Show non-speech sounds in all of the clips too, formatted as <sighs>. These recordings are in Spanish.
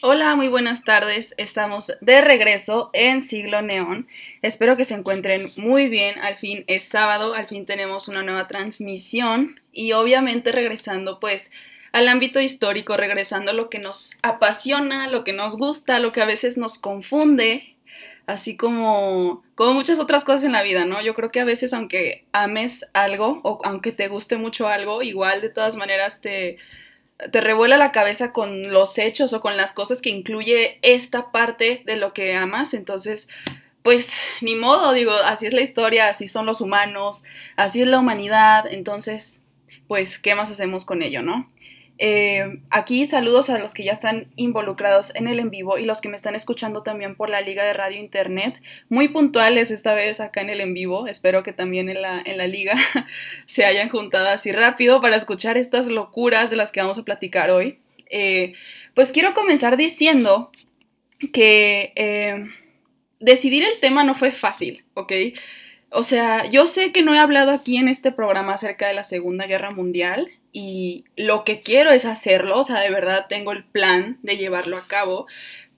Hola, muy buenas tardes. Estamos de regreso en Siglo Neón. Espero que se encuentren muy bien. Al fin es sábado, al fin tenemos una nueva transmisión y obviamente regresando pues al ámbito histórico, regresando a lo que nos apasiona, lo que nos gusta, lo que a veces nos confunde, así como, como muchas otras cosas en la vida, ¿no? Yo creo que a veces aunque ames algo o aunque te guste mucho algo, igual de todas maneras te te revuela la cabeza con los hechos o con las cosas que incluye esta parte de lo que amas, entonces, pues ni modo, digo, así es la historia, así son los humanos, así es la humanidad, entonces, pues, ¿qué más hacemos con ello, no? Eh, aquí saludos a los que ya están involucrados en el en vivo y los que me están escuchando también por la Liga de Radio Internet. Muy puntuales esta vez acá en el en vivo. Espero que también en la, en la liga <laughs> se hayan juntado así rápido para escuchar estas locuras de las que vamos a platicar hoy. Eh, pues quiero comenzar diciendo que eh, decidir el tema no fue fácil, ¿ok? O sea, yo sé que no he hablado aquí en este programa acerca de la Segunda Guerra Mundial y lo que quiero es hacerlo, o sea, de verdad tengo el plan de llevarlo a cabo,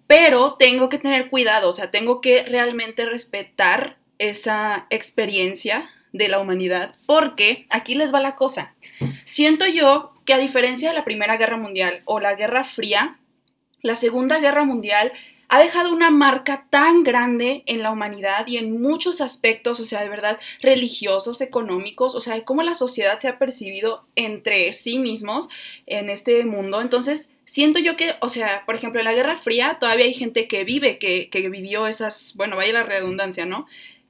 pero tengo que tener cuidado, o sea, tengo que realmente respetar esa experiencia de la humanidad, porque aquí les va la cosa. Siento yo que a diferencia de la Primera Guerra Mundial o la Guerra Fría, la Segunda Guerra Mundial ha dejado una marca tan grande en la humanidad y en muchos aspectos, o sea, de verdad, religiosos, económicos, o sea, de cómo la sociedad se ha percibido entre sí mismos en este mundo. Entonces, siento yo que, o sea, por ejemplo, en la Guerra Fría todavía hay gente que vive, que, que vivió esas, bueno, vaya la redundancia, ¿no?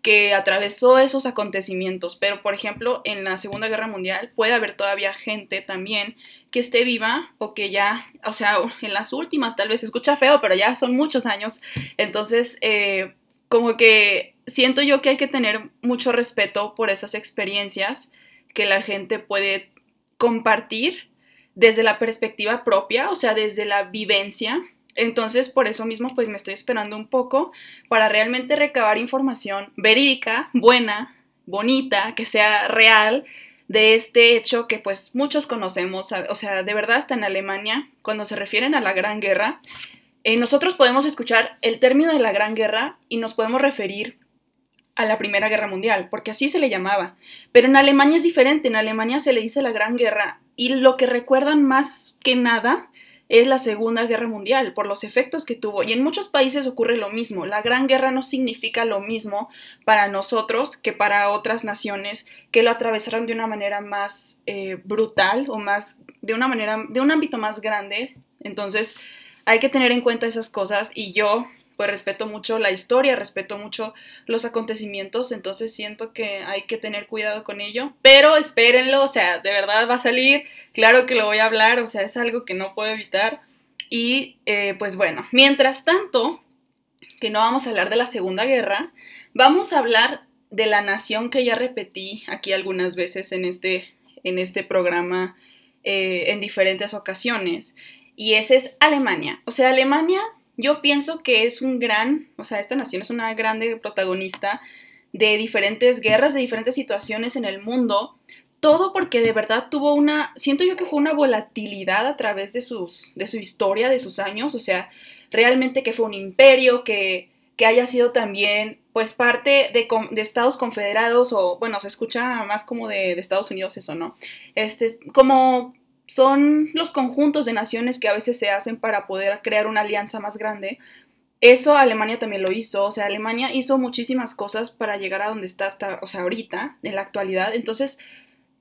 Que atravesó esos acontecimientos, pero por ejemplo en la Segunda Guerra Mundial puede haber todavía gente también que esté viva o que ya, o sea, en las últimas tal vez se escucha feo, pero ya son muchos años, entonces eh, como que siento yo que hay que tener mucho respeto por esas experiencias que la gente puede compartir desde la perspectiva propia, o sea, desde la vivencia entonces, por eso mismo, pues me estoy esperando un poco para realmente recabar información verídica, buena, bonita, que sea real de este hecho que pues muchos conocemos, o sea, de verdad hasta en Alemania, cuando se refieren a la Gran Guerra, eh, nosotros podemos escuchar el término de la Gran Guerra y nos podemos referir a la Primera Guerra Mundial, porque así se le llamaba. Pero en Alemania es diferente, en Alemania se le dice la Gran Guerra y lo que recuerdan más que nada es la Segunda Guerra Mundial, por los efectos que tuvo. Y en muchos países ocurre lo mismo. La Gran Guerra no significa lo mismo para nosotros que para otras naciones que lo atravesaron de una manera más eh, brutal o más, de una manera, de un ámbito más grande. Entonces, hay que tener en cuenta esas cosas y yo pues respeto mucho la historia, respeto mucho los acontecimientos, entonces siento que hay que tener cuidado con ello, pero espérenlo, o sea, de verdad va a salir, claro que lo voy a hablar, o sea, es algo que no puedo evitar. Y eh, pues bueno, mientras tanto, que no vamos a hablar de la Segunda Guerra, vamos a hablar de la nación que ya repetí aquí algunas veces en este, en este programa eh, en diferentes ocasiones, y ese es Alemania. O sea, Alemania yo pienso que es un gran, o sea, esta nación es una grande protagonista de diferentes guerras, de diferentes situaciones en el mundo, todo porque de verdad tuvo una, siento yo que fue una volatilidad a través de, sus, de su historia, de sus años, o sea, realmente que fue un imperio, que, que haya sido también pues parte de, Estados Confederados o bueno, se escucha más como de, de Estados Unidos eso, ¿no? Este, como son los conjuntos de naciones que a veces se hacen para poder crear una alianza más grande. Eso Alemania también lo hizo, o sea, Alemania hizo muchísimas cosas para llegar a donde está hasta, o sea, ahorita, en la actualidad. Entonces,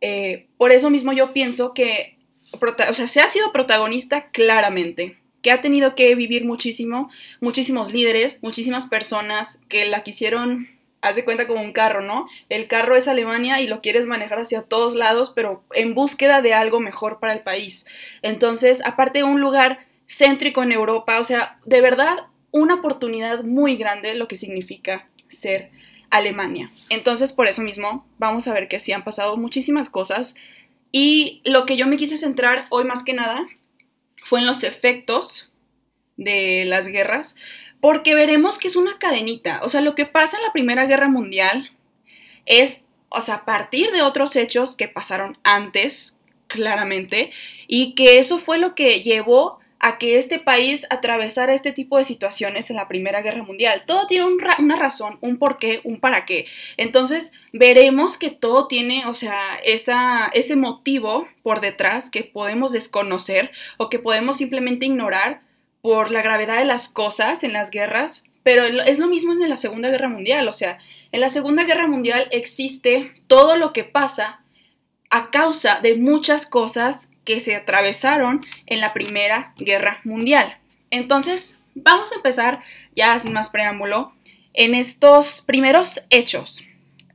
eh, por eso mismo yo pienso que, o sea, se ha sido protagonista claramente, que ha tenido que vivir muchísimo, muchísimos líderes, muchísimas personas que la quisieron haz de cuenta como un carro, ¿no? El carro es Alemania y lo quieres manejar hacia todos lados, pero en búsqueda de algo mejor para el país. Entonces, aparte de un lugar céntrico en Europa, o sea, de verdad, una oportunidad muy grande lo que significa ser Alemania. Entonces, por eso mismo, vamos a ver que sí han pasado muchísimas cosas. Y lo que yo me quise centrar hoy más que nada fue en los efectos de las guerras, porque veremos que es una cadenita. O sea, lo que pasa en la Primera Guerra Mundial es, o sea, a partir de otros hechos que pasaron antes, claramente, y que eso fue lo que llevó a que este país atravesara este tipo de situaciones en la Primera Guerra Mundial. Todo tiene una razón, un porqué, un para qué. Entonces veremos que todo tiene, o sea, esa, ese motivo por detrás que podemos desconocer o que podemos simplemente ignorar por la gravedad de las cosas en las guerras, pero es lo mismo en la Segunda Guerra Mundial, o sea, en la Segunda Guerra Mundial existe todo lo que pasa a causa de muchas cosas que se atravesaron en la Primera Guerra Mundial. Entonces, vamos a empezar ya sin más preámbulo en estos primeros hechos.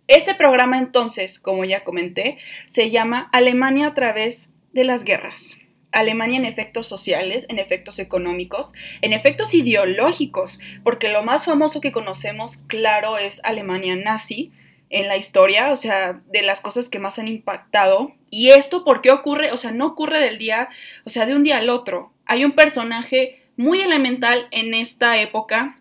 Este programa entonces, como ya comenté, se llama Alemania a través de las guerras. Alemania en efectos sociales, en efectos económicos, en efectos ideológicos, porque lo más famoso que conocemos, claro, es Alemania nazi, en la historia, o sea, de las cosas que más han impactado. Y esto, ¿por qué ocurre? O sea, no ocurre del día, o sea, de un día al otro. Hay un personaje muy elemental en esta época.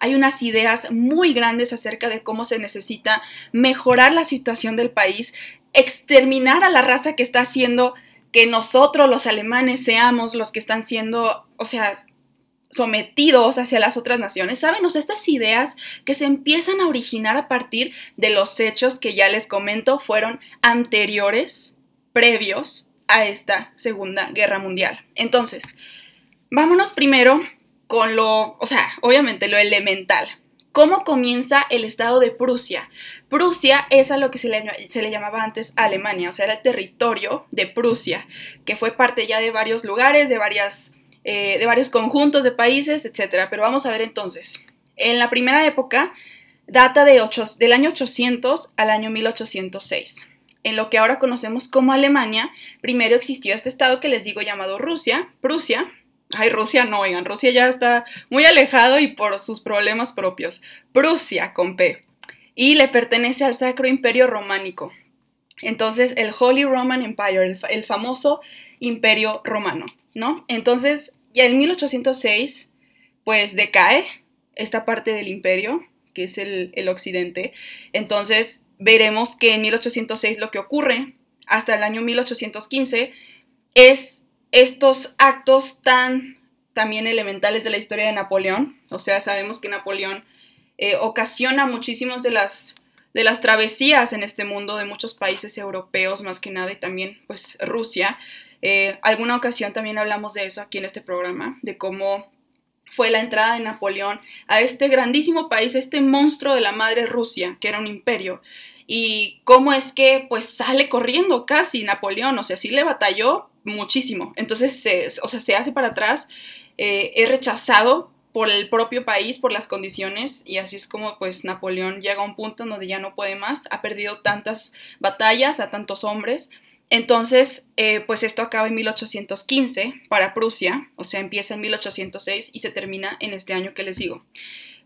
Hay unas ideas muy grandes acerca de cómo se necesita mejorar la situación del país, exterminar a la raza que está haciendo que nosotros los alemanes seamos los que están siendo, o sea, sometidos hacia las otras naciones. ¿Saben? Estas ideas que se empiezan a originar a partir de los hechos que ya les comento fueron anteriores, previos a esta Segunda Guerra Mundial. Entonces, vámonos primero con lo, o sea, obviamente lo elemental. ¿Cómo comienza el estado de Prusia? Prusia es a lo que se le, llamaba antes Alemania, o sea, era el territorio de Prusia, que fue parte ya de varios lugares, de varias eh, de varios conjuntos de países, etc. Pero vamos a ver entonces. En la primera época data de del año 800 al año 1806. En lo que ahora conocemos como Alemania, primero existió este estado que les digo llamado Rusia, Prusia. Ay, Rusia no, oigan, Rusia ya está muy alejado y por sus problemas propios. Prusia con P. Y le pertenece al Sacro Imperio Románico. Entonces, el Holy Roman Empire, el famoso Imperio Romano. ¿no? Entonces, ya en 1806, pues decae esta parte del imperio, que es el, occidente. Entonces, veremos que en 1806 lo que ocurre hasta el año 1815 es estos actos tan también elementales de la historia de Napoleón. O sea, sabemos que Napoleón eh, ocasiona muchísimos de las, de las travesías en este mundo de muchos países europeos, más que nada, y también pues Rusia. Eh, alguna ocasión también hablamos de eso aquí en este programa, de cómo fue la entrada de Napoleón a este grandísimo país, este monstruo de la madre Rusia, que era un imperio, y cómo es que pues sale corriendo casi Napoleón, o sea, sí le batalló muchísimo, entonces se, o sea, se hace para atrás, eh, es rechazado por el propio país, por las condiciones, y así es como pues Napoleón llega a un punto donde ya no puede más, ha perdido tantas batallas a tantos hombres, entonces, eh, pues esto acaba en 1815 para Prusia, o sea, empieza en 1806 y se termina en este año que les digo.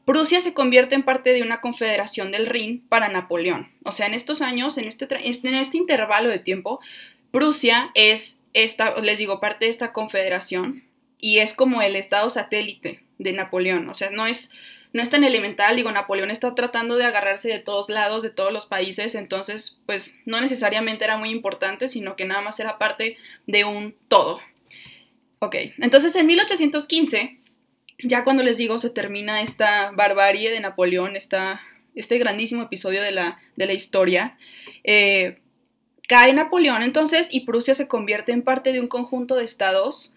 Prusia se convierte en parte de una confederación del Rin para Napoleón. O sea, en estos años, en este, en este intervalo de tiempo, Prusia es, esta, les digo, parte de esta confederación y es como el estado satélite de Napoleón. O sea, no es no es tan elemental, digo, Napoleón está tratando de agarrarse de todos lados, de todos los países, entonces pues no necesariamente era muy importante, sino que nada más era parte de un todo. Ok, entonces en 1815, ya cuando les digo se termina esta barbarie de Napoleón, esta, este grandísimo episodio de la, de la historia, eh, cae Napoleón entonces y Prusia se convierte en parte de un conjunto de estados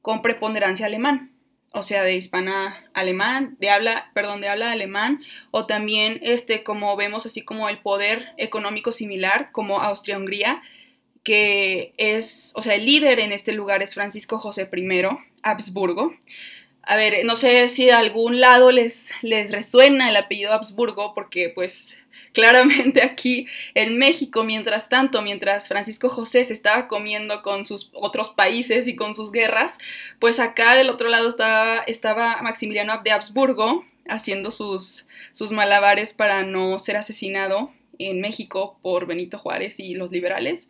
con preponderancia alemán o sea, de hispana alemán, de habla, perdón, de habla alemán, o también, este, como vemos así como el poder económico similar, como Austria-Hungría, que es, o sea, el líder en este lugar es Francisco José I, Habsburgo. A ver, no sé si de algún lado les, les resuena el apellido Habsburgo, porque pues Claramente <laughs> aquí en México, mientras tanto, mientras Francisco José se estaba comiendo con sus otros países y con sus guerras, pues acá del otro lado estaba, estaba Maximiliano de Habsburgo haciendo sus, sus malabares para no ser asesinado en México por Benito Juárez y los liberales.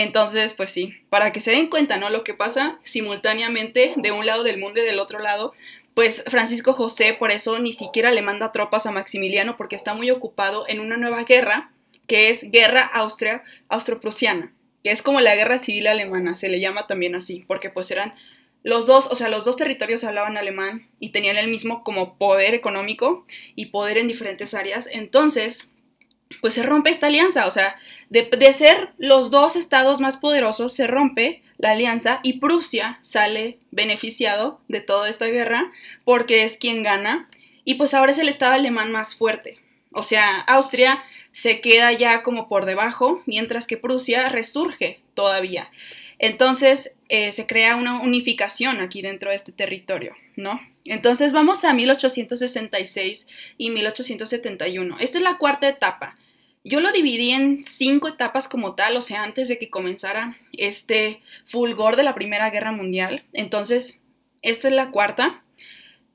Entonces, pues sí, para que se den cuenta, ¿no? Lo que pasa simultáneamente de un lado del mundo y del otro lado, pues Francisco José por eso ni siquiera le manda tropas a Maximiliano porque está muy ocupado en una nueva guerra que es Guerra Austria Austro-Prusiana, que es como la Guerra Civil Alemana, se le llama también así, porque pues eran los dos, o sea, los dos territorios hablaban alemán y tenían el mismo como poder económico y poder en diferentes áreas. Entonces, pues se rompe esta alianza, o sea, de, de, ser los dos estados más poderosos, se rompe la alianza y Prusia sale beneficiado de toda esta guerra porque es quien gana y pues ahora es el estado alemán más fuerte. O sea, Austria se queda ya como por debajo, mientras que Prusia resurge todavía. Entonces eh, se crea una unificación aquí dentro de este territorio, ¿no? Entonces vamos a 1866 y 1871. Esta es la cuarta etapa. Yo lo dividí en cinco etapas como tal, o sea, antes de que comenzara este fulgor de la Primera Guerra Mundial. Entonces, esta es la cuarta.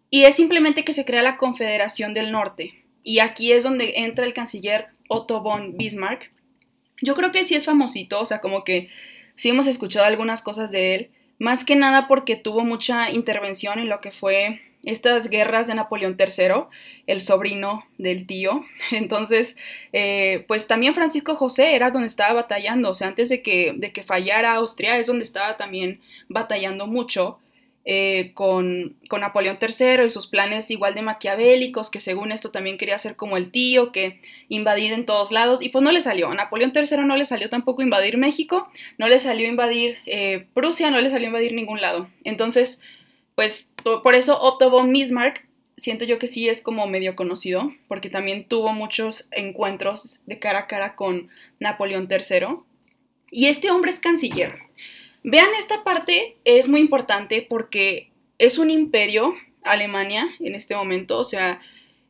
Y es simplemente que se crea la Confederación del Norte. Y aquí es donde entra el canciller Otto von Bismarck. Yo creo que sí es famosito, o sea, como que sí hemos escuchado algunas cosas de él, más que nada porque tuvo mucha intervención en lo que fue estas guerras de Napoleón III, el sobrino del tío. <laughs> Entonces, eh, pues también Francisco José era donde estaba batallando, o sea, antes de que, de que fallara Austria es donde estaba también batallando mucho. Eh, con, Napoleón III y sus planes igual de maquiavélicos, que según esto también quería ser como el tío, que invadir en todos lados, y pues no le salió. A Napoleón III no le salió tampoco invadir México, no le salió invadir eh, Prusia, no le salió invadir ningún lado. Entonces, pues por eso Otto von Bismarck siento yo que sí es como medio conocido, porque también tuvo muchos encuentros de cara a cara con Napoleón III. Y este hombre es canciller. Vean esta parte, es muy importante porque es un imperio, Alemania, en este momento, o sea,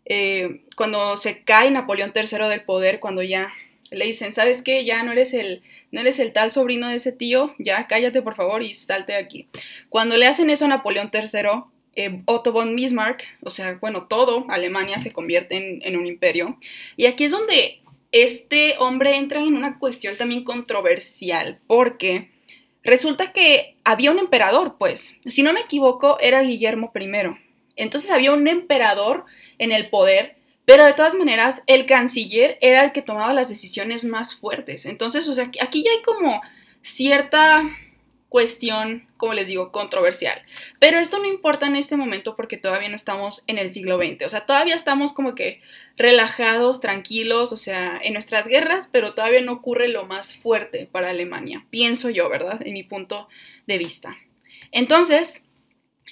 eh, cuando se cae Napoleón III del poder, cuando ya le dicen, ¿sabes qué? Ya no eres el, no eres el tal sobrino de ese tío, ya cállate por favor y salte de aquí. Cuando le hacen eso a Napoleón III, eh, Otto von Bismarck, o sea, bueno, todo Alemania se convierte en, en un imperio. Y aquí es donde este hombre entra en una cuestión también controversial, porque Resulta que había un emperador, pues, si no me equivoco, era Guillermo I. Entonces había un emperador en el poder, pero de todas maneras el canciller era el que tomaba las decisiones más fuertes. Entonces, o sea, aquí ya hay como cierta cuestión, como les digo, controversial. Pero esto no importa en este momento porque todavía no estamos en el siglo XX. O sea, todavía estamos como que relajados, tranquilos, o sea, en nuestras guerras, pero todavía no ocurre lo más fuerte para Alemania. Pienso yo, ¿verdad? En mi punto de vista. Entonces,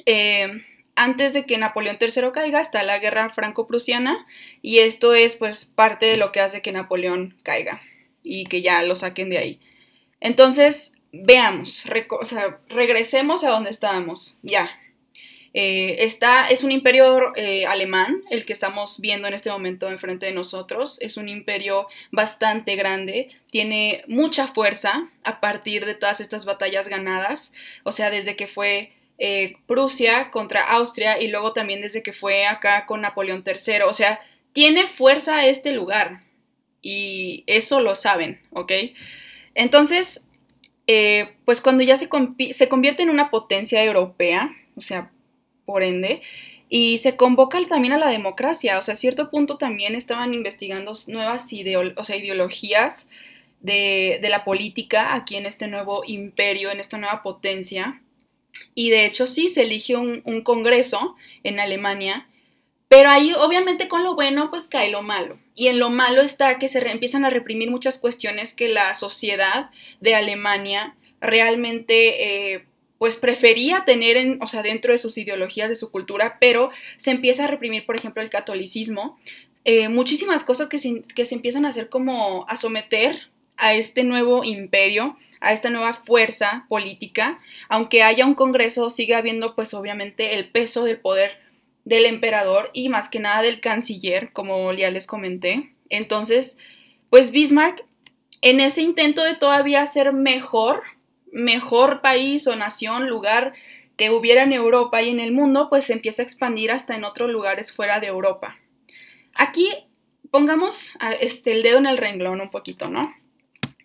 eh, antes de que Napoleón III caiga, está la guerra franco-prusiana y esto es pues parte de lo que hace que Napoleón caiga y que ya lo saquen de ahí. Entonces, veamos, o sea, regresemos a donde estábamos, ya. Eh, está, es un imperio eh, alemán el que estamos viendo en este momento enfrente de nosotros. Es un imperio bastante grande, tiene mucha fuerza a partir de todas estas batallas ganadas, o sea, desde que fue eh, Prusia contra Austria y luego también desde que fue acá con Napoleón III, o sea, tiene fuerza este lugar y eso lo saben, ¿ok? Entonces, eh, pues cuando ya se, se convierte en una potencia europea, o sea, por ende, y se convoca también a la democracia, o sea, a cierto punto también estaban investigando nuevas ideologías de, la política aquí en este nuevo imperio, en esta nueva potencia. Y de hecho sí, se elige un, un congreso en Alemania pero ahí obviamente con lo bueno pues cae lo malo. Y en lo malo está que se empiezan a reprimir muchas cuestiones que la sociedad de Alemania realmente eh, pues prefería tener en, o sea, dentro de sus ideologías, de su cultura, pero se empieza a reprimir, por ejemplo, el catolicismo. Eh, muchísimas cosas que se, que se empiezan a hacer como a someter a este nuevo imperio, a esta nueva fuerza política, aunque haya un congreso, sigue habiendo pues obviamente el peso del poder del emperador y más que nada del canciller, como ya les comenté. Entonces, pues Bismarck, en ese intento de todavía ser mejor, mejor país o nación, lugar que hubiera en Europa y en el mundo, pues se empieza a expandir hasta en otros lugares fuera de Europa. Aquí pongamos este, el dedo en el renglón un poquito, ¿no?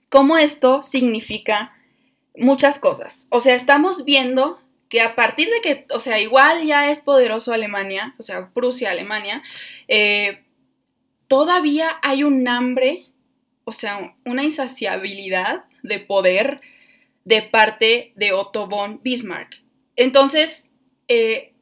Cómo esto significa muchas cosas. O sea, estamos viendo que a partir de que, o sea, igual ya es poderoso Alemania, o sea, Prusia, Alemania, eh, todavía hay un hambre, o sea, una insaciabilidad de poder de parte de Otto von Bismarck. entonces, eh,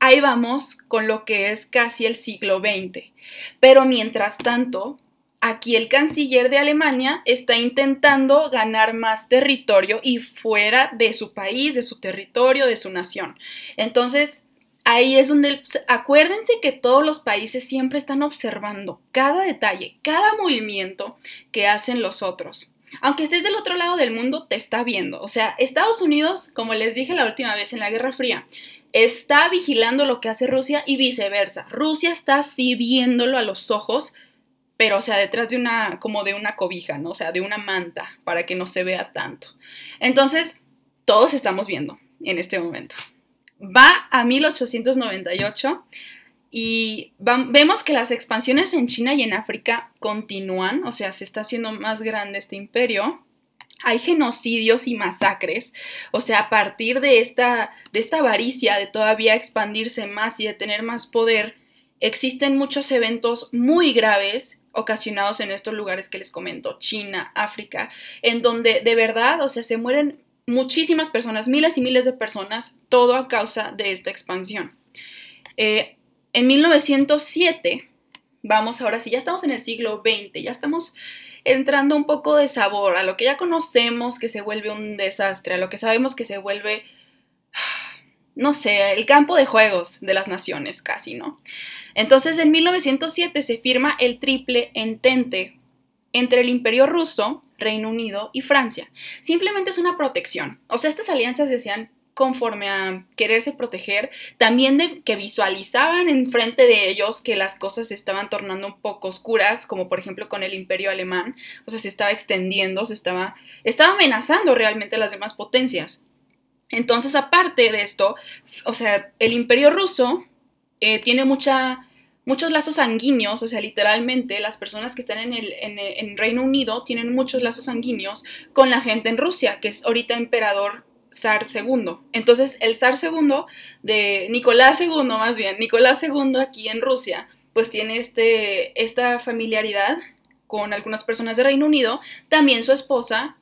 ahí vamos con lo que es casi el siglo XX. Pero mientras tanto, aquí el canciller de Alemania está intentando ganar más territorio y fuera de su país, de su territorio, de su nación. Entonces, ahí es donde, acuérdense que todos los países siempre están observando cada detalle, cada movimiento que hacen los otros. Aunque estés del otro lado del mundo, te está viendo. O sea, Estados Unidos, como les dije la última vez en la Guerra Fría, está vigilando lo que hace Rusia y viceversa. Rusia está así viéndolo a los ojos, pero o sea, detrás de una, como de una cobija, ¿no? O sea, de una manta, para que no se vea tanto. Entonces, todos estamos viendo en este momento. Va a 1898 y vemos que las expansiones en China y en África continúan, o sea, se está haciendo más grande este imperio hay genocidios y masacres, o sea, a partir de esta, de esta avaricia de todavía expandirse más y de tener más poder, existen muchos eventos muy graves ocasionados en estos lugares que les comento, China, África, en donde de verdad, o sea, se mueren muchísimas personas, miles y miles de personas, todo a causa de esta expansión. Eh, en 1907, vamos ahora sí, ya estamos en el siglo XX, ya estamos entrando un poco de sabor a lo que ya conocemos que se vuelve un desastre, a lo que sabemos que se vuelve, <sighs> no sé, el campo de juegos de las naciones casi, ¿no? Entonces en 1907 se firma el triple entente entre el Imperio ruso, Reino Unido y Francia. Simplemente es una protección. O sea, estas alianzas se hacían conforme a quererse proteger, también de que visualizaban enfrente de ellos que las cosas se estaban tornando un poco oscuras, como por ejemplo con el imperio alemán, o sea, se estaba extendiendo, se estaba, estaba amenazando realmente a las demás potencias. Entonces, aparte de esto, o sea, el imperio ruso eh, tiene mucha, muchos lazos sanguíneos, o sea, literalmente las personas que están en el en Reino Unido tienen muchos lazos sanguíneos con la gente en Rusia, que es ahorita emperador zar II. Entonces, el zar II de Nicolás II, más bien, Nicolás II aquí en Rusia, pues tiene este, esta familiaridad con algunas personas de Reino Unido, también su esposa.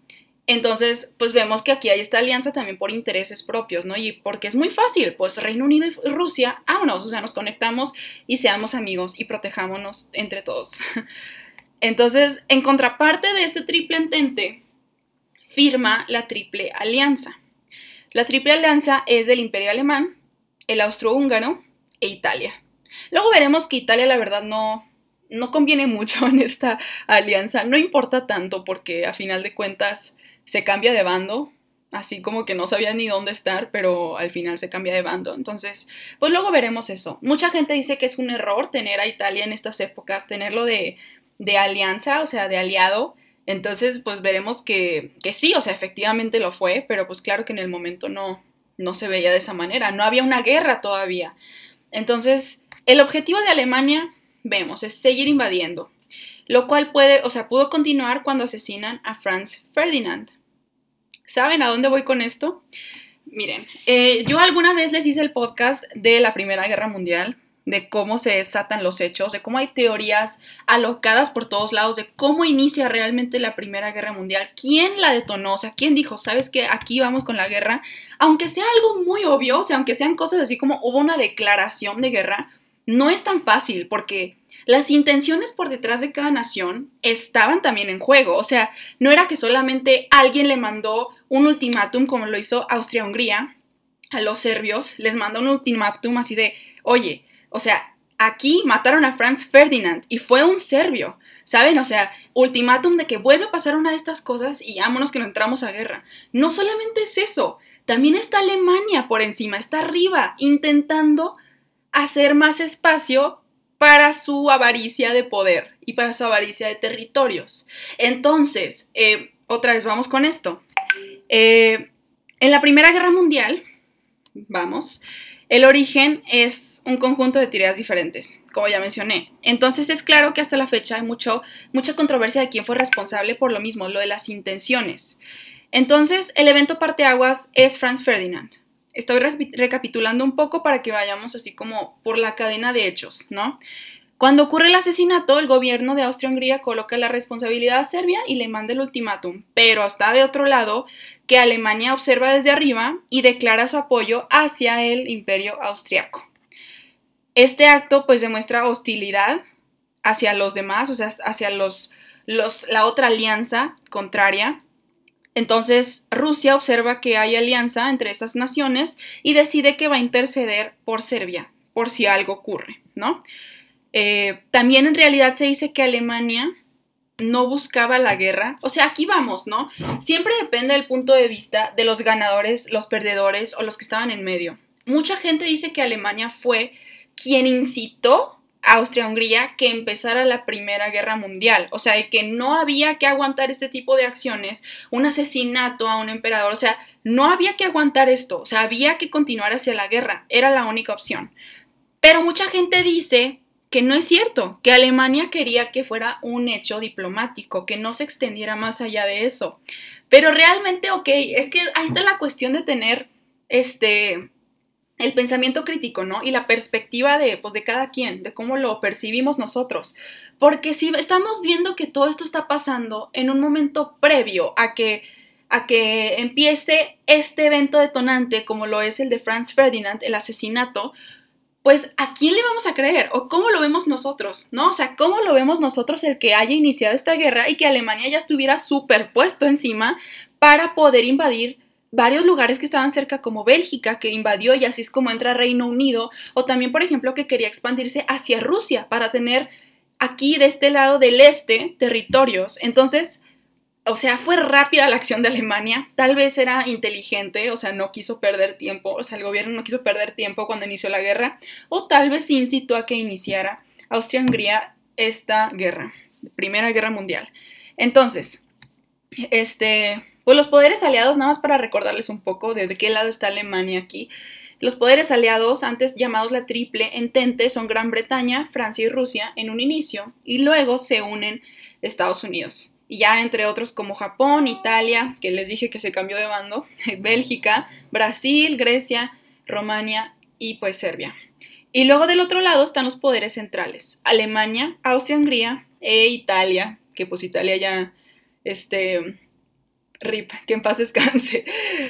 Entonces, pues vemos que aquí hay esta alianza también por intereses propios, ¿no? Y porque es muy fácil, pues Reino Unido y Rusia, vámonos, o sea, nos conectamos y seamos amigos y protejámonos entre todos. <laughs> Entonces, en contraparte de este triple entente, firma la triple alianza. La Triple Alianza es del Imperio Alemán, el Austrohúngaro e Italia. Luego veremos que Italia la verdad no, no conviene mucho <laughs> en esta alianza, no importa tanto porque a final de cuentas se cambia de bando, así como que no sabía ni dónde estar, pero al final se cambia de bando. Entonces, pues luego veremos eso. Mucha gente dice que es un error tener a Italia en estas épocas, tenerlo de, de alianza, o sea, de aliado, entonces, pues veremos que, que, sí, o sea, efectivamente lo fue, pero pues claro que en el momento no, no se veía de esa manera, no había una guerra todavía. Entonces, el objetivo de Alemania, vemos, es seguir invadiendo, lo cual puede, o sea, pudo continuar cuando asesinan a Franz Ferdinand. ¿Saben a dónde voy con esto? Miren, eh, yo alguna vez les hice el podcast de la Primera Guerra Mundial, de cómo se desatan los hechos, de cómo hay teorías alocadas por todos lados, de cómo inicia realmente la Primera Guerra Mundial, quién la detonó, o sea, quién dijo, sabes que aquí vamos con la guerra, aunque sea algo muy obvio, o sea, aunque sean cosas así como hubo una declaración de guerra, no es tan fácil porque las intenciones por detrás de cada nación estaban también en juego, o sea, no era que solamente alguien le mandó un ultimátum como lo hizo Austria-Hungría a los serbios, les mandó un ultimátum así de, oye, o sea, aquí mataron a Franz Ferdinand y fue un serbio. ¿Saben? O sea, ultimátum de que vuelve a pasar una de estas cosas y vámonos que no entramos a guerra. No solamente es eso, también está Alemania por encima, está arriba, intentando hacer más espacio para su avaricia de poder y para su avaricia de territorios. Entonces, eh, otra vez vamos con esto. Eh, en la Primera Guerra Mundial, vamos, el origen es un conjunto de teorías diferentes, como ya mencioné. Entonces es claro que hasta la fecha hay mucho, mucha controversia de quién fue responsable por lo mismo, lo de las intenciones. Entonces el evento parteaguas es Franz Ferdinand. Estoy recapitulando un poco para que vayamos así como por la cadena de hechos, ¿no? Cuando ocurre el asesinato, el gobierno de Austria-Hungría coloca la responsabilidad a Serbia y le manda el ultimátum, pero hasta de otro lado que Alemania observa desde arriba y declara su apoyo hacia el imperio austriaco. Este acto pues demuestra hostilidad hacia los demás, o sea, hacia los, la otra alianza contraria. Entonces Rusia observa que hay alianza entre esas naciones y decide que va a interceder por Serbia, por si algo ocurre, ¿no? Eh, también en realidad se dice que Alemania no buscaba la guerra. O sea, aquí vamos, ¿no? Siempre depende del punto de vista de los ganadores, los perdedores o los que estaban en medio. Mucha gente dice que Alemania fue quien incitó Austria-Hungría que empezara la Primera Guerra Mundial. O sea, que no había que aguantar este tipo de acciones, un asesinato a un emperador. O sea, no había que aguantar esto. O sea, había que continuar hacia la guerra. Era la única opción. Pero mucha gente dice que no es cierto, que Alemania quería que fuera un hecho diplomático, que no se extendiera más allá de eso. Pero realmente, ok, es que ahí está la cuestión de tener este el pensamiento crítico, ¿no? Y la perspectiva de, pues, de cada quien, de cómo lo percibimos nosotros. Porque si estamos viendo que todo esto está pasando en un momento previo a que, a que empiece este evento detonante, como lo es el de Franz Ferdinand, el asesinato, pues ¿a quién le vamos a creer? ¿O cómo lo vemos nosotros? ¿No? O sea, ¿cómo lo vemos nosotros el que haya iniciado esta guerra y que Alemania ya estuviera superpuesto encima para poder invadir varios lugares que estaban cerca como Bélgica, que invadió y así es como entra Reino Unido, o también, por ejemplo, que quería expandirse hacia Rusia para tener aquí de este lado del este territorios. Entonces, o sea, fue rápida la acción de Alemania, tal vez era inteligente, o sea, no quiso perder tiempo, o sea, el gobierno no quiso perder tiempo cuando inició la guerra, o tal vez incitó a que iniciara Austria-Hungría esta guerra, Primera Guerra Mundial. Entonces, este, pues los poderes aliados, nada más para recordarles un poco de, qué lado está Alemania aquí. Los poderes aliados, antes llamados la Triple Entente, son Gran Bretaña, Francia y Rusia en un inicio, y luego se unen Estados Unidos y ya entre otros como Japón, Italia, que les dije que se cambió de bando, <laughs> Bélgica, Brasil, Grecia, Romania y pues Serbia. Y luego del otro lado están los poderes centrales, Alemania, Austria-Hungría e Italia, que pues Italia ya, este, rip, que en paz descanse.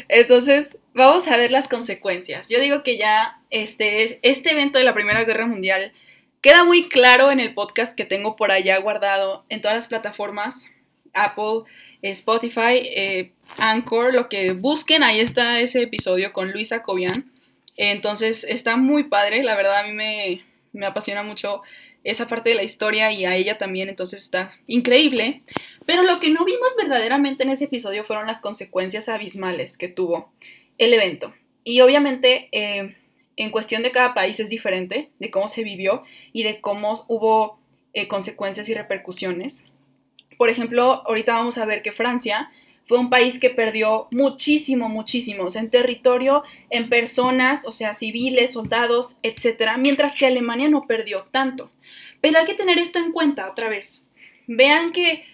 Entonces, vamos a ver las consecuencias. Yo digo que ya este, este evento de la Primera Guerra Mundial queda muy claro en el podcast que tengo por allá guardado en todas las plataformas Apple, Spotify, eh, Anchor, lo que busquen, ahí está ese episodio con Luisa Cobian. Entonces está muy padre, la verdad a mí me, me apasiona mucho esa parte de la historia y a ella también, entonces está increíble. Pero lo que no vimos verdaderamente en ese episodio fueron las consecuencias abismales que tuvo el evento. Y obviamente eh, en cuestión de cada país es diferente, de cómo se vivió y de cómo hubo eh, consecuencias y repercusiones. Por ejemplo, ahorita vamos a ver que Francia fue un país que perdió muchísimo, muchísimo, en territorio, en personas, o sea, civiles, soldados, etcétera, mientras que Alemania no perdió tanto. Pero hay que tener esto en cuenta otra vez. Vean que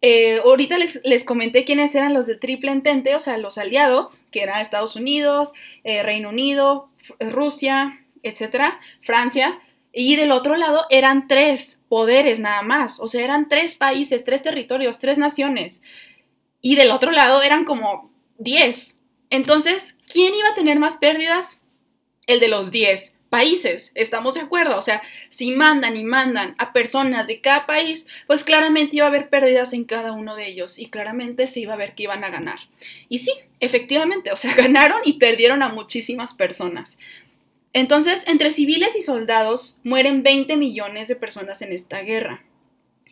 eh, ahorita les, les, comenté quiénes eran los de Triple Entente, o sea, los aliados, que eran Estados Unidos, eh, Reino Unido, Rusia, etcétera, Francia. Y del otro lado eran tres poderes nada más, o sea, eran tres países, tres territorios, tres naciones. Y del otro lado eran como diez. Entonces, ¿quién iba a tener más pérdidas? El de los diez países, ¿estamos de acuerdo? O sea, si mandan y mandan a personas de cada país, pues claramente iba a haber pérdidas en cada uno de ellos y claramente se iba a ver que iban a ganar. Y sí, efectivamente, o sea, <laughs> ganaron y perdieron a muchísimas personas. Entonces, entre civiles y soldados mueren 20 millones de personas en esta guerra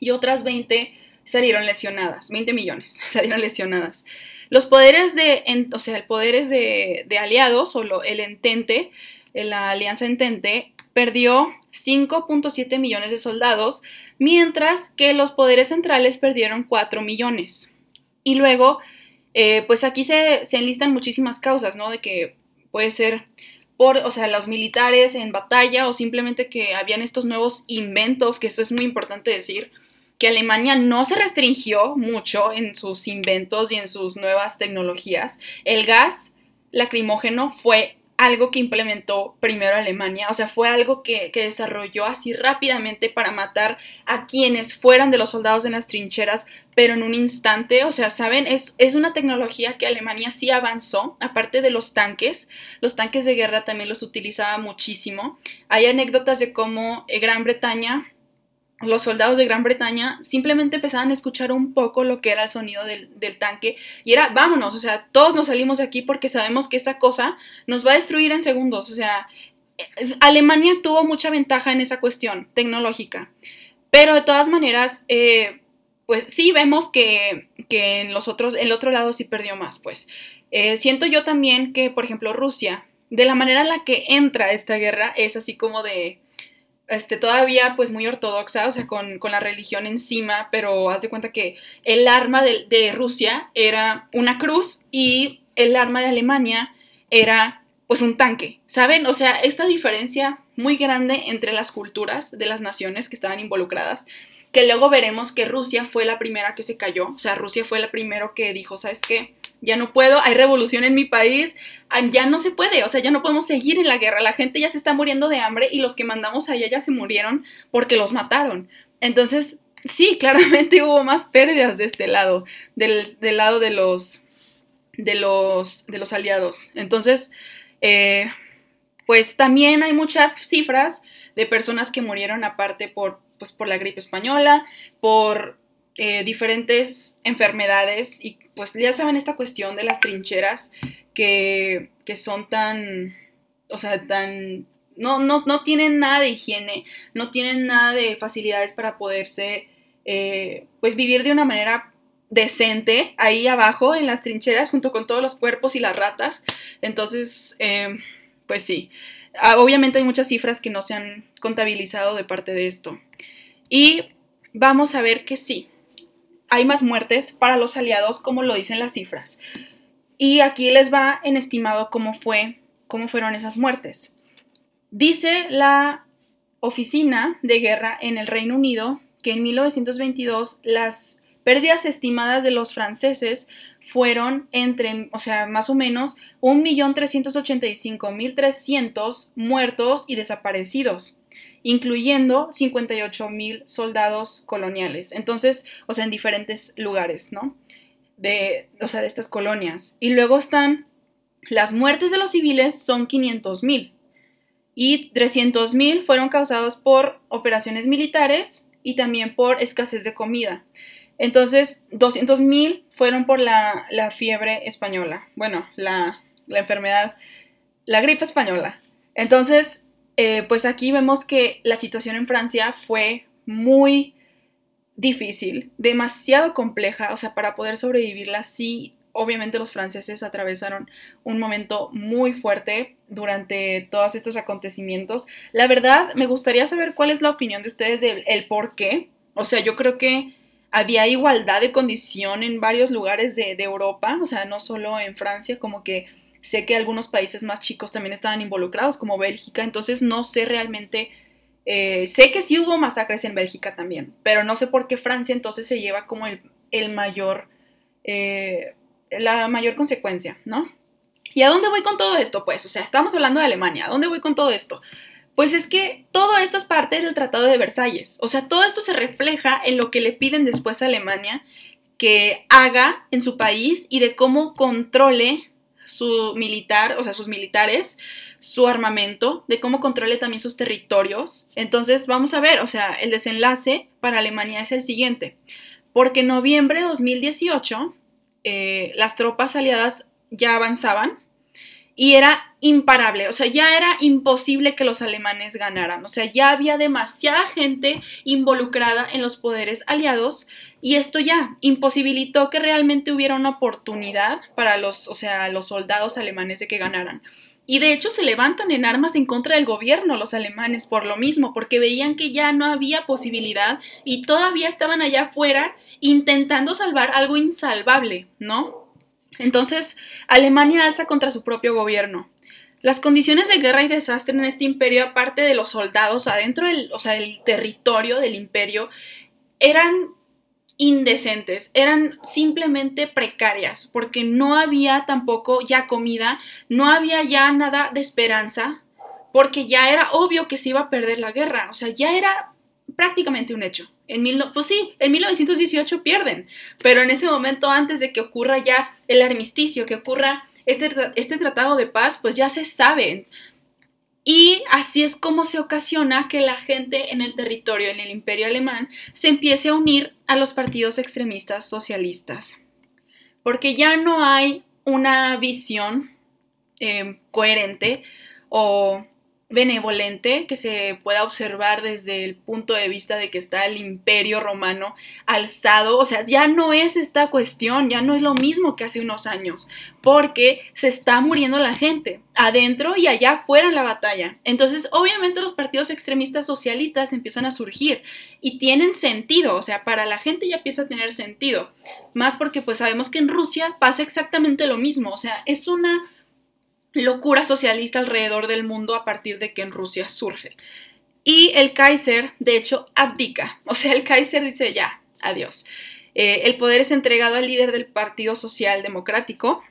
y otras 20 salieron lesionadas, 20 millones <laughs> salieron lesionadas. Los poderes de, o sea, el poderes de, aliados o el entente, la alianza entente, perdió 5.7 millones de soldados, mientras que los poderes centrales perdieron 4 millones. Y luego, eh, pues aquí se, se enlistan muchísimas causas, ¿no? De que puede ser por, o sea, los militares en batalla o simplemente que habían estos nuevos inventos, que eso es muy importante decir, que Alemania no se restringió mucho en sus inventos y en sus nuevas tecnologías. El gas lacrimógeno fue algo que implementó primero Alemania, o sea, fue algo que, que, desarrolló así rápidamente para matar a quienes fueran de los soldados en las trincheras, pero en un instante, o sea, ¿saben? Es, es una tecnología que Alemania sí avanzó, aparte de los tanques, los tanques de guerra también los utilizaba muchísimo. Hay anécdotas de cómo eh, Gran Bretaña los soldados de Gran Bretaña simplemente empezaban a escuchar un poco lo que era el sonido del, tanque y era, vámonos, o sea, todos nos salimos de aquí porque sabemos que esa cosa nos va a destruir en segundos, o sea, Alemania tuvo mucha ventaja en esa cuestión tecnológica, pero de todas maneras, eh, pues sí vemos que, en los otros, el otro lado sí perdió más, pues. Eh, siento yo también que, por ejemplo, Rusia, de la manera en la que entra esta guerra, es así como de este, todavía pues muy ortodoxa, o sea, con, la religión encima, pero haz de cuenta que el arma de, Rusia era una cruz y el arma de Alemania era pues un tanque, ¿saben? O sea, esta diferencia muy grande entre las culturas de las naciones que estaban involucradas, que luego veremos que Rusia fue la primera que se cayó, o sea, Rusia fue la primero que dijo, ¿sabes qué? Ya no puedo, hay revolución en mi país, ah, ya no se puede, o sea, ya no podemos seguir en la guerra, la gente ya se está muriendo de hambre y los que mandamos allá ya se murieron porque los mataron. Entonces, sí, <laughs> claramente hubo más pérdidas de este lado, del, lado de los, de los, de los aliados. Entonces, eh, pues también hay muchas cifras de personas que murieron aparte por, pues, por la gripe española, por eh, diferentes enfermedades y pues ya saben esta cuestión de las trincheras que, son tan, o sea, tan, no, no, no, tienen nada de higiene, no tienen nada de facilidades para poderse, eh, pues vivir de una manera decente ahí abajo en las trincheras junto con todos los cuerpos y las ratas. Entonces, eh, pues sí, ah, obviamente hay muchas cifras que no se han contabilizado de parte de esto. Y vamos a ver que sí, hay más muertes para los aliados, como lo dicen las cifras. Y aquí les va en estimado cómo fue, cómo fueron esas muertes. Dice la oficina de guerra en el Reino Unido que en 1922 las pérdidas estimadas de los franceses fueron entre, o sea, más o menos 1.385.300 muertos y desaparecidos incluyendo 58 mil soldados coloniales. Entonces, o sea, en diferentes lugares, ¿no? De, o sea, de estas colonias. Y luego están las muertes de los civiles son 500 mil y 300 mil fueron causados por operaciones militares y también por escasez de comida. Entonces, 200 mil fueron por la, fiebre española, bueno, la, la enfermedad, la gripe española. Entonces, eh, pues aquí vemos que la situación en Francia fue muy difícil, demasiado compleja, o sea, para poder sobrevivirla, sí, obviamente los franceses atravesaron un momento muy fuerte durante todos estos acontecimientos. La verdad, me gustaría saber cuál es la opinión de ustedes del el por qué. O sea, yo creo que había igualdad de condición en varios lugares de, de Europa, o sea, no solo en Francia, como que Sé que algunos países más chicos también estaban involucrados, como Bélgica, entonces no sé realmente, eh, sé que sí hubo masacres en Bélgica también, pero no sé por qué Francia entonces se lleva como el, mayor, eh, la mayor consecuencia, ¿no? ¿Y a dónde voy con todo esto? Pues, o sea, estamos hablando de Alemania, ¿a dónde voy con todo esto? Pues es que todo esto es parte del Tratado de Versalles, o sea, todo esto se refleja en lo que le piden después a Alemania que haga en su país y de cómo controle su militar, o sea, sus militares, su armamento, de cómo controle también sus territorios. Entonces, vamos a ver, o sea, el desenlace para Alemania es el siguiente. Porque en noviembre de 2018, eh, las tropas aliadas ya avanzaban y era imparable, o sea, ya era imposible que los alemanes ganaran, o sea, ya había demasiada gente involucrada en los poderes aliados y esto ya imposibilitó que realmente hubiera una oportunidad para los, o sea, los soldados alemanes de que ganaran. Y de hecho se levantan en armas en contra del gobierno los alemanes por lo mismo, porque veían que ya no había posibilidad y todavía estaban allá afuera intentando salvar algo insalvable, ¿no? Entonces, Alemania alza contra su propio gobierno. Las condiciones de guerra y desastre en este imperio, aparte de los soldados adentro del, o sea, del territorio del imperio, eran indecentes, eran simplemente precarias, porque no había tampoco ya comida, no había ya nada de esperanza, porque ya era obvio que se iba a perder la guerra, o sea, ya era prácticamente un hecho. En mil, pues sí, en 1918 pierden, pero en ese momento antes de que ocurra ya el armisticio, que ocurra este, este tratado de paz, pues ya se sabe. Y así es como se ocasiona que la gente en el territorio, en el imperio alemán, se empiece a unir a los partidos extremistas socialistas. Porque ya no hay una visión eh, coherente o benevolente que se pueda observar desde el punto de vista de que está el imperio romano alzado, o sea, ya no es esta cuestión, ya no es lo mismo que hace unos años, porque se está muriendo la gente, adentro y allá afuera en la batalla. Entonces, obviamente los partidos extremistas socialistas empiezan a surgir y tienen sentido, o sea, para la gente ya empieza a tener sentido, más porque pues sabemos que en Rusia pasa exactamente lo mismo, o sea, es una locura socialista alrededor del mundo a partir de que en Rusia surge. Y el Kaiser, de hecho, abdica. <laughs> O sea, el Kaiser dice ya, adiós. Eh, el poder es entregado al líder del Partido Social Democrático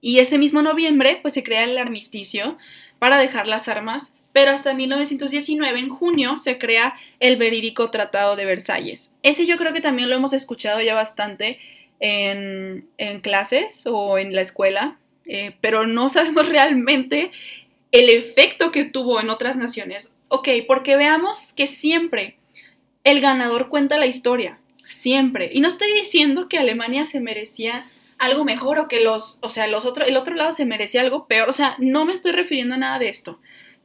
y ese mismo noviembre pues se crea el armisticio para dejar las armas, pero hasta 1919, en junio, se crea el verídico Tratado de Versalles. Ese yo creo que también lo hemos escuchado ya bastante en, en clases o en la escuela, eh, pero no sabemos <laughs> realmente el efecto que tuvo en otras naciones. Ok, porque veamos que siempre el ganador cuenta la historia, siempre. Y no estoy diciendo que Alemania se merecía algo mejor o que los, o sea, los otro, el otro lado se merecía algo peor. O sea, no me estoy refiriendo a nada de esto,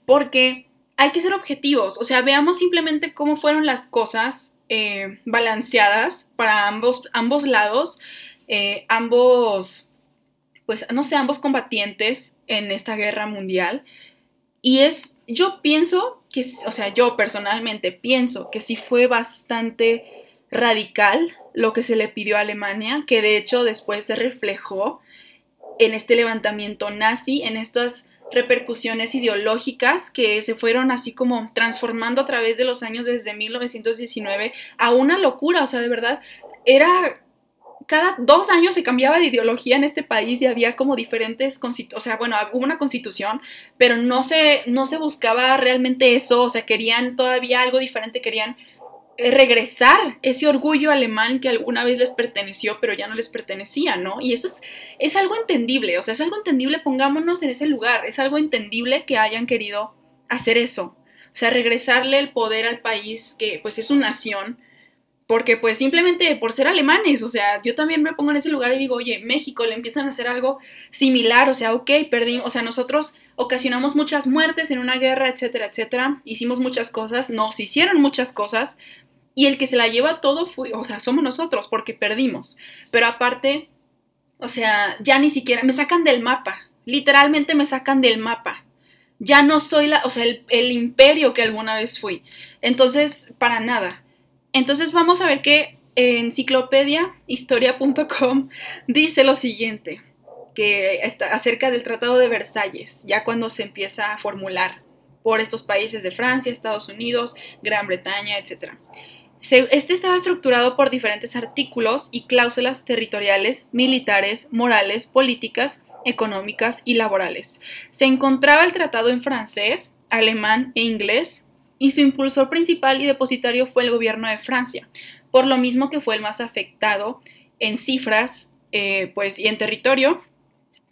porque hay que ser objetivos. O sea, veamos simplemente cómo fueron las cosas eh, balanceadas para ambos, ambos lados, eh, ambos pues, no sé, ambos combatientes en esta guerra mundial. Y es, yo pienso que, o sea, yo personalmente pienso que sí fue bastante radical lo que se le pidió a Alemania, que de hecho después se reflejó en este levantamiento nazi, en estas repercusiones ideológicas que se fueron así como transformando a través de los años desde 1919 a una locura, o sea, de verdad, era cada dos años se cambiaba de ideología en este país y había como diferentes, o sea, bueno, hubo una constitución, pero no se, no se buscaba realmente eso, o sea, querían todavía algo diferente, querían eh, regresar ese orgullo alemán que alguna vez les perteneció, pero ya no les pertenecía, ¿no? Y eso es, es algo entendible, o sea, es algo entendible, pongámonos en ese lugar, es algo entendible que hayan querido hacer eso, o sea, regresarle el poder al país que pues es una nación, porque pues simplemente por ser alemanes, o sea, yo también me pongo en ese lugar y digo, oye, México le empiezan a hacer algo similar, o sea, ok, perdimos, o sea, nosotros ocasionamos muchas muertes en una guerra, etcétera, etcétera, hicimos muchas cosas, nos hicieron muchas cosas, y el que se la lleva todo fue, o sea, somos nosotros, porque perdimos. Pero aparte, o sea, ya ni siquiera, me sacan del mapa, literalmente me sacan del mapa. Ya no soy la, o sea, el, el imperio que alguna vez fui. Entonces, para nada. Entonces vamos a ver que enciclopediahistoria.com dice lo siguiente, que está acerca del Tratado de Versalles, ya cuando se empieza a formular por estos países de Francia, Estados Unidos, Gran Bretaña, etc. Este estaba estructurado por diferentes artículos y cláusulas territoriales, militares, morales, políticas, económicas y laborales. Se encontraba el tratado en francés, alemán e inglés, y su impulsor principal y depositario fue el gobierno de Francia, por lo mismo que fue el más afectado en cifras eh, pues, y en territorio.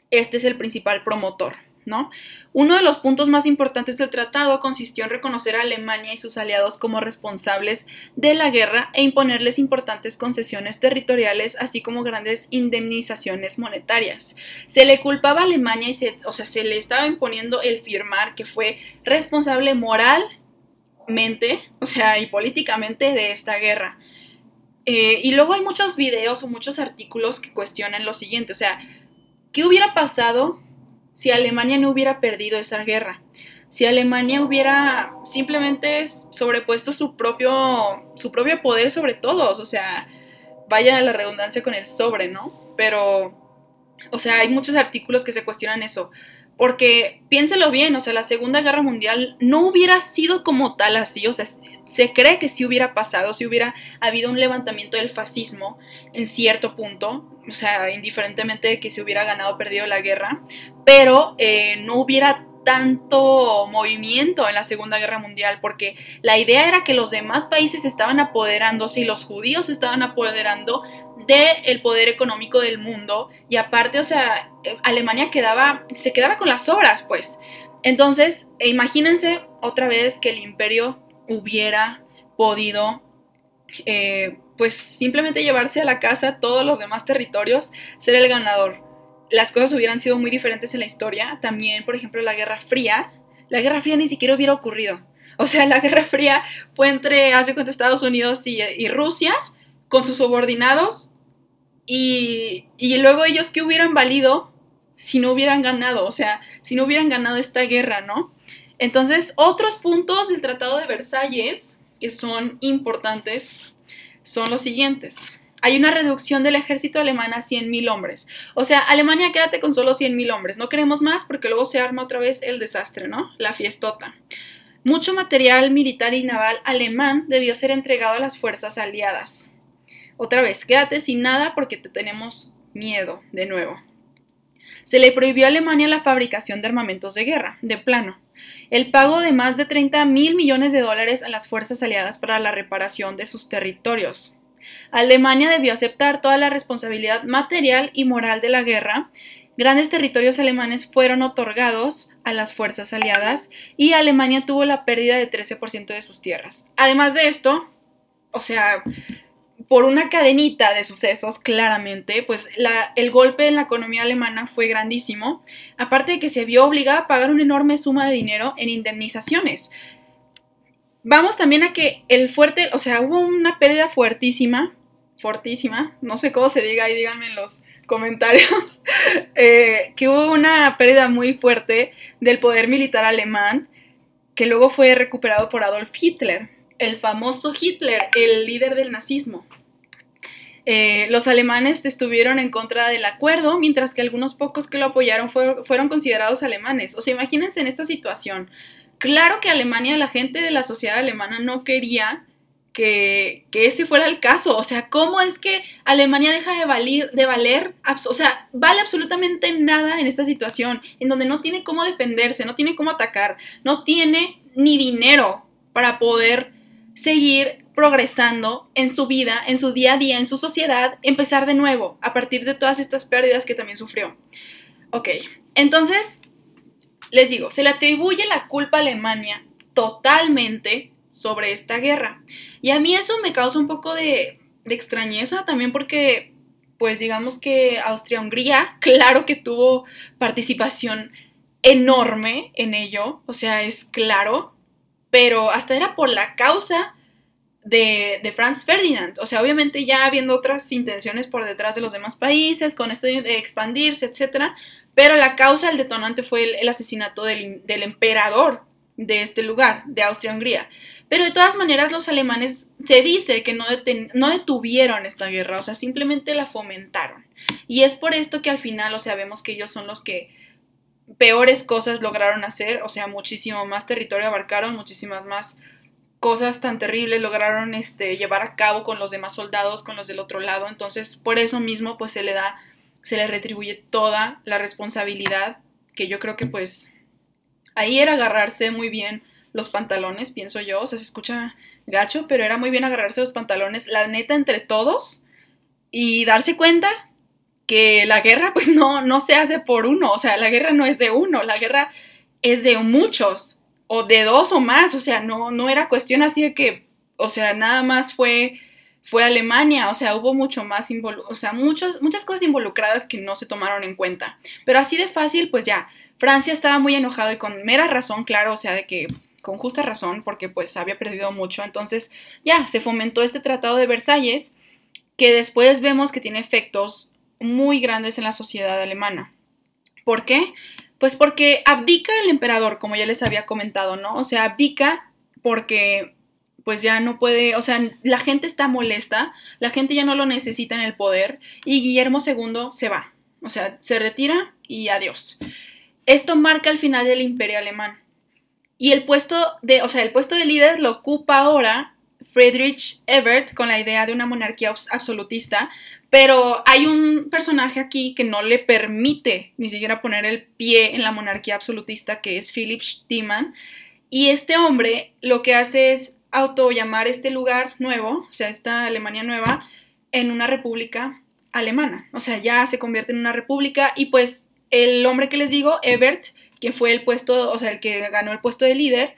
Este es el principal promotor. ¿No? Uno de los puntos más importantes del tratado consistió en reconocer a Alemania y sus aliados como responsables de la guerra e imponerles importantes concesiones territoriales, así como grandes indemnizaciones monetarias. Se le culpaba a Alemania y se, o sea, se le estaba imponiendo el firmar que fue responsable moral mente, o sea, y políticamente de esta guerra. Eh, y luego hay muchos videos o muchos artículos que cuestionan lo siguiente, o sea, ¿qué hubiera pasado si Alemania no hubiera perdido esa guerra? Si Alemania hubiera simplemente sobrepuesto su propio, su propio poder sobre todos, o sea, vaya la redundancia con el sobre, ¿no? Pero, o sea, hay muchos artículos que se cuestionan eso. Porque piénselo bien, o sea, la Segunda Guerra Mundial no hubiera sido como tal así, o sea, se cree que sí hubiera pasado, si hubiera habido un levantamiento del fascismo en cierto punto, o sea, indiferentemente de que se hubiera ganado o perdido la guerra, pero eh, no hubiera tanto movimiento en la Segunda Guerra Mundial, porque la idea era que los demás países estaban apoderándose y los judíos estaban apoderando del poder económico del mundo y aparte, o sea, Alemania quedaba, se quedaba con las obras, pues. Entonces, imagínense otra vez que el imperio hubiera podido eh, pues simplemente llevarse a la casa todos los demás territorios, ser el ganador. Las cosas hubieran sido muy diferentes en la historia. También, por ejemplo, la Guerra Fría. La Guerra Fría ni siquiera hubiera ocurrido. O sea, la Guerra Fría fue entre, hace cuenta, Estados Unidos y, Rusia, con sus subordinados, y, y luego ellos que hubieran valido si no hubieran ganado, o sea, si no hubieran ganado esta guerra, ¿no? Entonces, otros puntos del Tratado de Versalles que son importantes son los siguientes. Hay una reducción del ejército alemán a 100.000 hombres. O sea, Alemania quédate con solo 100.000 hombres. No queremos más porque luego se arma otra vez el desastre, ¿no? La fiestota. Mucho material militar y naval alemán debió ser entregado a las fuerzas aliadas. Otra vez, quédate sin nada porque te tenemos miedo, de nuevo. Se le prohibió a Alemania la fabricación de armamentos de guerra, de plano el pago de más de 30 mil millones de dólares a las fuerzas aliadas para la reparación de sus territorios. Alemania debió aceptar toda la responsabilidad material y moral de la guerra. Grandes territorios alemanes fueron otorgados a las fuerzas aliadas y Alemania tuvo la pérdida de 13% de sus tierras. Además de esto, o sea, por una cadenita de sucesos, claramente, pues el golpe en la economía alemana fue grandísimo, aparte de que se vio obligada a pagar una enorme suma de dinero en indemnizaciones. Vamos también a que el fuerte, o sea, hubo una pérdida fuertísima, fortísima, no sé cómo se diga ahí, díganme en los <laughs> comentarios, <laughs> eh, que hubo una pérdida muy fuerte del poder militar alemán, que luego fue recuperado por Adolf Hitler, el famoso Hitler, el líder del nazismo. Eh, los alemanes estuvieron en contra del acuerdo, mientras que algunos pocos que lo apoyaron fueron considerados alemanes. O sea, imagínense en esta situación. Claro que Alemania, la gente de la sociedad alemana no quería que, ese fuera el caso. O sea, ¿cómo es que Alemania deja de valer, de valer, o sea, vale absolutamente nada en esta situación, en donde no tiene cómo defenderse, no tiene cómo atacar, no tiene ni dinero para poder seguir progresando en su vida, en su día a día, en su sociedad, empezar de nuevo a partir de todas estas pérdidas que también sufrió. Ok, entonces, les digo, se le atribuye la culpa a Alemania totalmente sobre esta guerra. Y a mí eso me causa un poco de, de extrañeza también porque, pues digamos que Austria-Hungría, <laughs> claro que tuvo participación enorme en ello, o sea, es claro, pero hasta era por la causa de, Franz Ferdinand. O sea, obviamente ya habiendo otras intenciones por detrás de los demás países, con esto de expandirse, etc. Pero la causa, el detonante fue el, asesinato del, emperador de este lugar, de Austria-Hungría. Pero de todas maneras los alemanes se dice que no, no detuvieron esta guerra, o sea, simplemente la fomentaron. Y es por esto que al final, o sea, vemos que ellos son los que peores cosas lograron hacer, o sea, muchísimo más territorio abarcaron, muchísimas más cosas tan terribles lograron este, llevar a cabo con los demás soldados, con los del otro lado. Entonces, por eso mismo, pues se le da, se le retribuye toda la responsabilidad, que yo creo que pues ahí era agarrarse muy bien los pantalones, pienso yo. O sea, se escucha gacho, pero era muy bien agarrarse los pantalones, la neta, entre todos y darse cuenta que la guerra pues no, no se hace por uno, o sea, la guerra no es de uno, la guerra es de muchos o de dos o más, o sea, no, no era cuestión así de que, o sea, nada más fue, fue Alemania, o sea, hubo mucho más, o sea, muchas cosas involucradas que no se tomaron en cuenta. Pero así de fácil, pues ya, Francia estaba muy enojado y con mera razón, claro, o sea, de que con justa razón, porque pues había perdido mucho, entonces ya, se fomentó este tratado de Versalles, que después vemos que tiene efectos muy grandes en la sociedad alemana. ¿Por qué? Pues porque abdica el emperador, como ya les había comentado, ¿no? O sea, abdica porque pues ya no puede, o sea, la gente está molesta, la gente ya no lo necesita en el poder y Guillermo II se va, o sea, se retira y adiós. Esto marca el final del imperio alemán. Y el puesto de, o sea, el puesto de líder lo ocupa ahora Friedrich Ebert con la idea de una monarquía absolutista, pero hay un personaje aquí que no le permite ni siquiera poner el pie en la monarquía absolutista, que es Philip Stiemann, y este hombre lo que hace es auto llamar este lugar nuevo, o sea, esta Alemania nueva, en una república alemana, o sea, ya se convierte en una república y pues el hombre que les digo, Ebert, que fue el puesto, o sea, el que ganó el puesto de líder,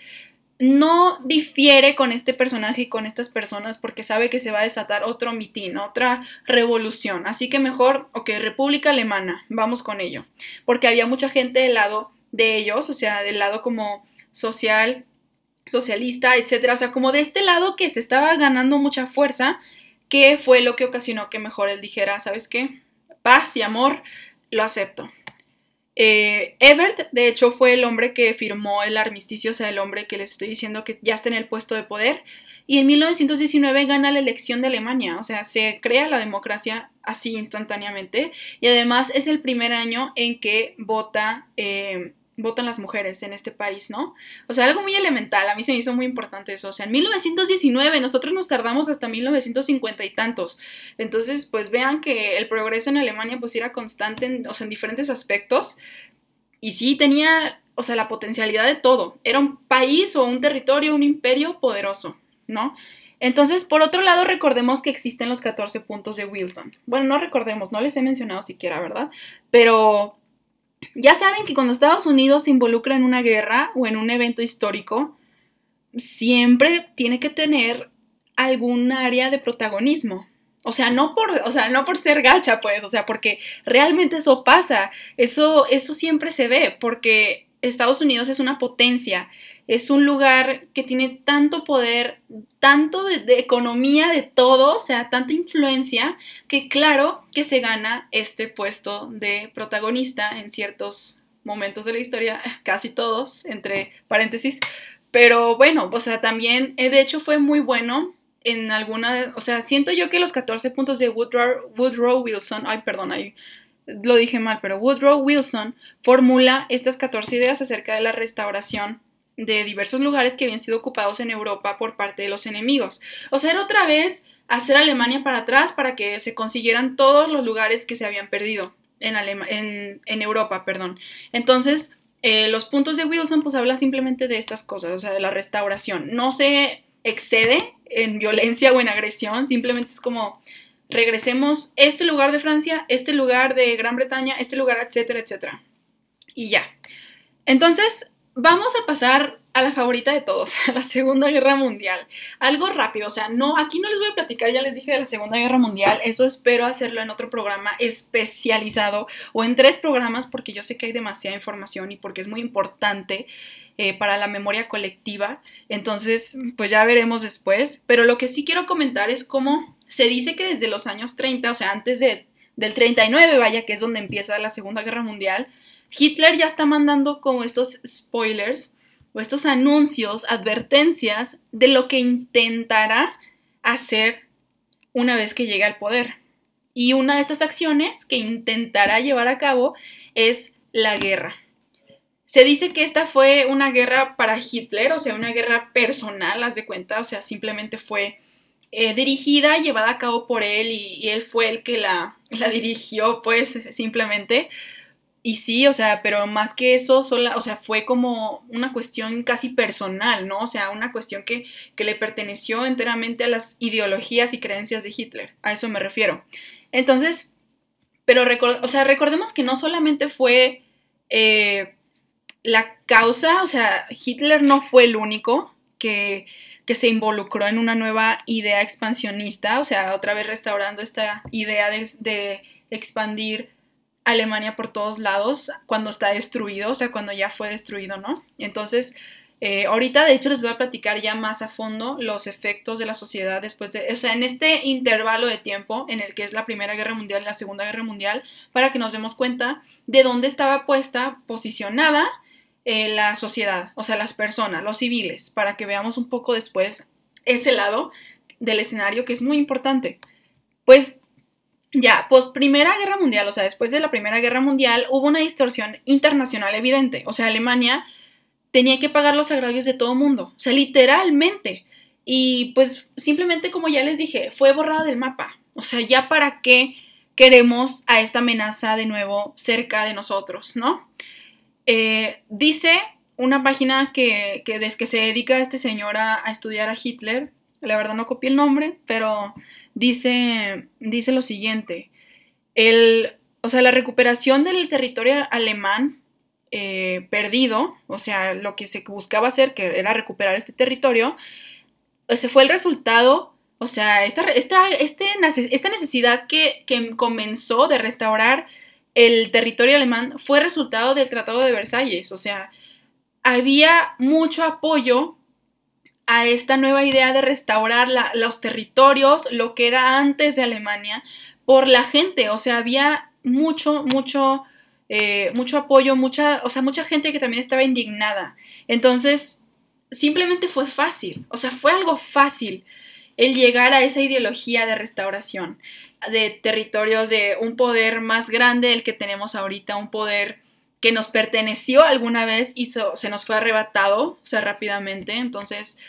no difiere con este personaje y con estas personas porque sabe que se va a desatar otro mitin, otra revolución. Así que mejor, ok, República Alemana, vamos con ello. Porque había mucha gente del lado de ellos, o sea, del lado como social, socialista, etcétera. O sea, como de este lado que se estaba ganando mucha fuerza, que fue lo que ocasionó que mejor él dijera, ¿sabes qué? Paz y amor, lo acepto. Eh, Ebert, de hecho, fue el hombre que firmó el armisticio, o sea, el hombre que les estoy diciendo que ya está en el puesto de poder. Y en 1919 gana la elección de Alemania, o sea, se crea la democracia así instantáneamente. Y además es el primer año en que vota eh, votan las mujeres en este país, ¿no? O sea, algo muy elemental, a mí se me hizo muy importante eso. O sea, en 1919, nosotros nos tardamos hasta 1950 y tantos. Entonces, pues vean que el progreso en Alemania pues era constante, en, o sea, en diferentes aspectos. Y sí tenía, o sea, la potencialidad de todo. Era un país o un territorio, un imperio poderoso, ¿no? Entonces, por otro lado, recordemos que existen los 14 puntos de Wilson. Bueno, no recordemos, no les he mencionado siquiera, ¿verdad? Pero ya saben que cuando Estados Unidos se involucra en una guerra o en un evento histórico, siempre tiene que tener algún área de protagonismo. O sea, no por, o sea, no por ser gacha, pues, o sea, porque realmente eso pasa. Eso, eso siempre se ve, porque Estados Unidos es una potencia es un lugar que tiene tanto poder, tanto de, economía, de todo, o sea, tanta influencia, que claro que se gana este puesto de protagonista en ciertos momentos de la historia, <laughs> casi todos, entre paréntesis. Pero bueno, o sea, también, eh, de hecho fue muy bueno en alguna, o sea, siento yo que los 14 puntos de Woodrow, Woodrow Wilson, ay, perdón, ahí lo dije mal, pero Woodrow Wilson formula estas 14 ideas acerca de la restauración de diversos lugares que habían sido ocupados en Europa por parte de los enemigos. O sea, era otra vez hacer Alemania para atrás para que se consiguieran todos los lugares que se habían perdido en, en, Europa. Perdón. Entonces, eh, los puntos de Wilson pues habla simplemente de estas cosas, o sea, de la restauración. No se excede en violencia o en agresión, simplemente es como regresemos este lugar de Francia, este lugar de Gran Bretaña, este lugar, etcétera, etcétera. Y ya. Entonces, Vamos a pasar a la favorita de todos, <laughs> a la Segunda Guerra Mundial. Algo rápido, o sea, no, aquí no les voy a platicar, ya les dije de la Segunda Guerra Mundial, eso espero hacerlo en otro programa especializado o en tres programas porque yo sé que hay demasiada información y porque es muy importante eh, para la memoria colectiva. Entonces, pues ya veremos después. Pero lo que sí quiero comentar es cómo se dice que desde los años 30, o sea, antes de, del 39, vaya, que es donde empieza la Segunda Guerra Mundial, Hitler ya está mandando como estos spoilers o estos anuncios, advertencias de lo que intentará hacer una vez que llegue al poder. Y una de estas acciones que intentará llevar a cabo es la guerra. Se dice que esta fue una guerra para Hitler, o sea, una guerra personal, haz de cuenta, o sea, simplemente fue eh, dirigida, llevada a cabo por él y, él fue el que la, la dirigió, pues, simplemente. Y sí, o sea, pero más que eso, sola, o sea, fue como una cuestión casi personal, ¿no? O sea, una cuestión que, que le perteneció enteramente a las ideologías y creencias de Hitler. A eso me refiero. Entonces, pero o sea, recordemos que no solamente fue eh, la causa, o sea, Hitler no fue el único que, que se involucró en una nueva idea expansionista, o sea, otra vez restaurando esta idea de, expandir Alemania por todos lados cuando está destruido, o sea, cuando ya fue destruido, ¿no? Entonces, eh, ahorita de hecho les voy a platicar ya más a fondo los efectos de la sociedad después de, o sea, en este intervalo de tiempo en el que es la Primera Guerra Mundial y la Segunda Guerra Mundial, para que nos demos cuenta de dónde estaba puesta, posicionada eh, la sociedad, o sea, las personas, los civiles, para que veamos un poco después ese lado del escenario que es muy importante. Pues ya, pues Primera Guerra Mundial, o sea, después de la Primera Guerra Mundial hubo una distorsión internacional evidente. O sea, Alemania tenía que pagar los agravios de todo mundo. O sea, literalmente. y pues simplemente como ya les dije, fue borrada del mapa. O sea, ya para qué queremos a esta amenaza de nuevo cerca de nosotros, ¿no? Eh, dice una página que, que, que se dedica a este señor a, estudiar a Hitler, la verdad no copié el nombre, pero dice, dice lo siguiente, el, o sea, la recuperación del territorio alemán eh, perdido, o sea, lo que se buscaba hacer, que era recuperar este territorio, ese fue el resultado, o sea, esta, esta, este, esta necesidad que, que comenzó de restaurar el territorio alemán fue resultado del Tratado de Versalles, o sea, había mucho apoyo a esta nueva idea de restaurar los territorios, lo que era antes de Alemania, por la gente. O sea, había mucho, mucho, eh, mucho apoyo, mucha, o sea, mucha gente que también estaba indignada. Entonces, simplemente fue fácil, o sea, fue algo fácil el llegar a esa ideología de restauración de territorios de un poder más grande del que tenemos ahorita, un poder que nos perteneció alguna vez y se nos fue arrebatado, o sea, rápidamente. Entonces,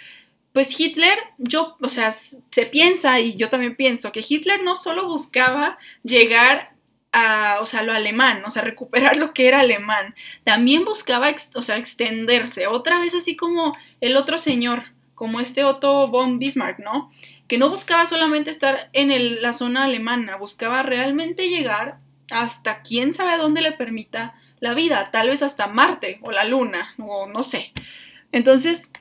pues Hitler, yo, o sea, se piensa, y yo también pienso, que Hitler no solo buscaba llegar a, o sea, lo alemán, o sea, recuperar lo que era alemán, también buscaba, o sea, extenderse, otra vez así como el otro señor, como este Otto von Bismarck, ¿no? Que no buscaba solamente estar en la zona alemana, buscaba realmente llegar hasta quién sabe a dónde le permita la vida, tal vez hasta Marte o la Luna, o no sé. Entonces,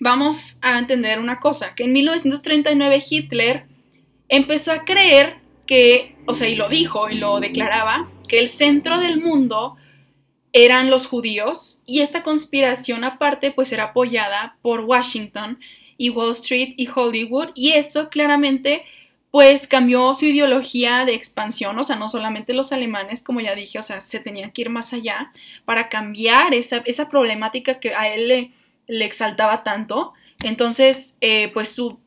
vamos a entender una cosa, que en 1939 Hitler empezó a creer que, o sea, y lo dijo y lo declaraba, que el centro del mundo eran los judíos y esta conspiración aparte pues era apoyada por Washington y Wall Street y Hollywood y eso claramente pues cambió su ideología de expansión, o sea, no solamente los alemanes, como ya dije, o sea, se tenían que ir más allá para cambiar esa, problemática que a él le, le exaltaba tanto. Entonces, eh, pues su,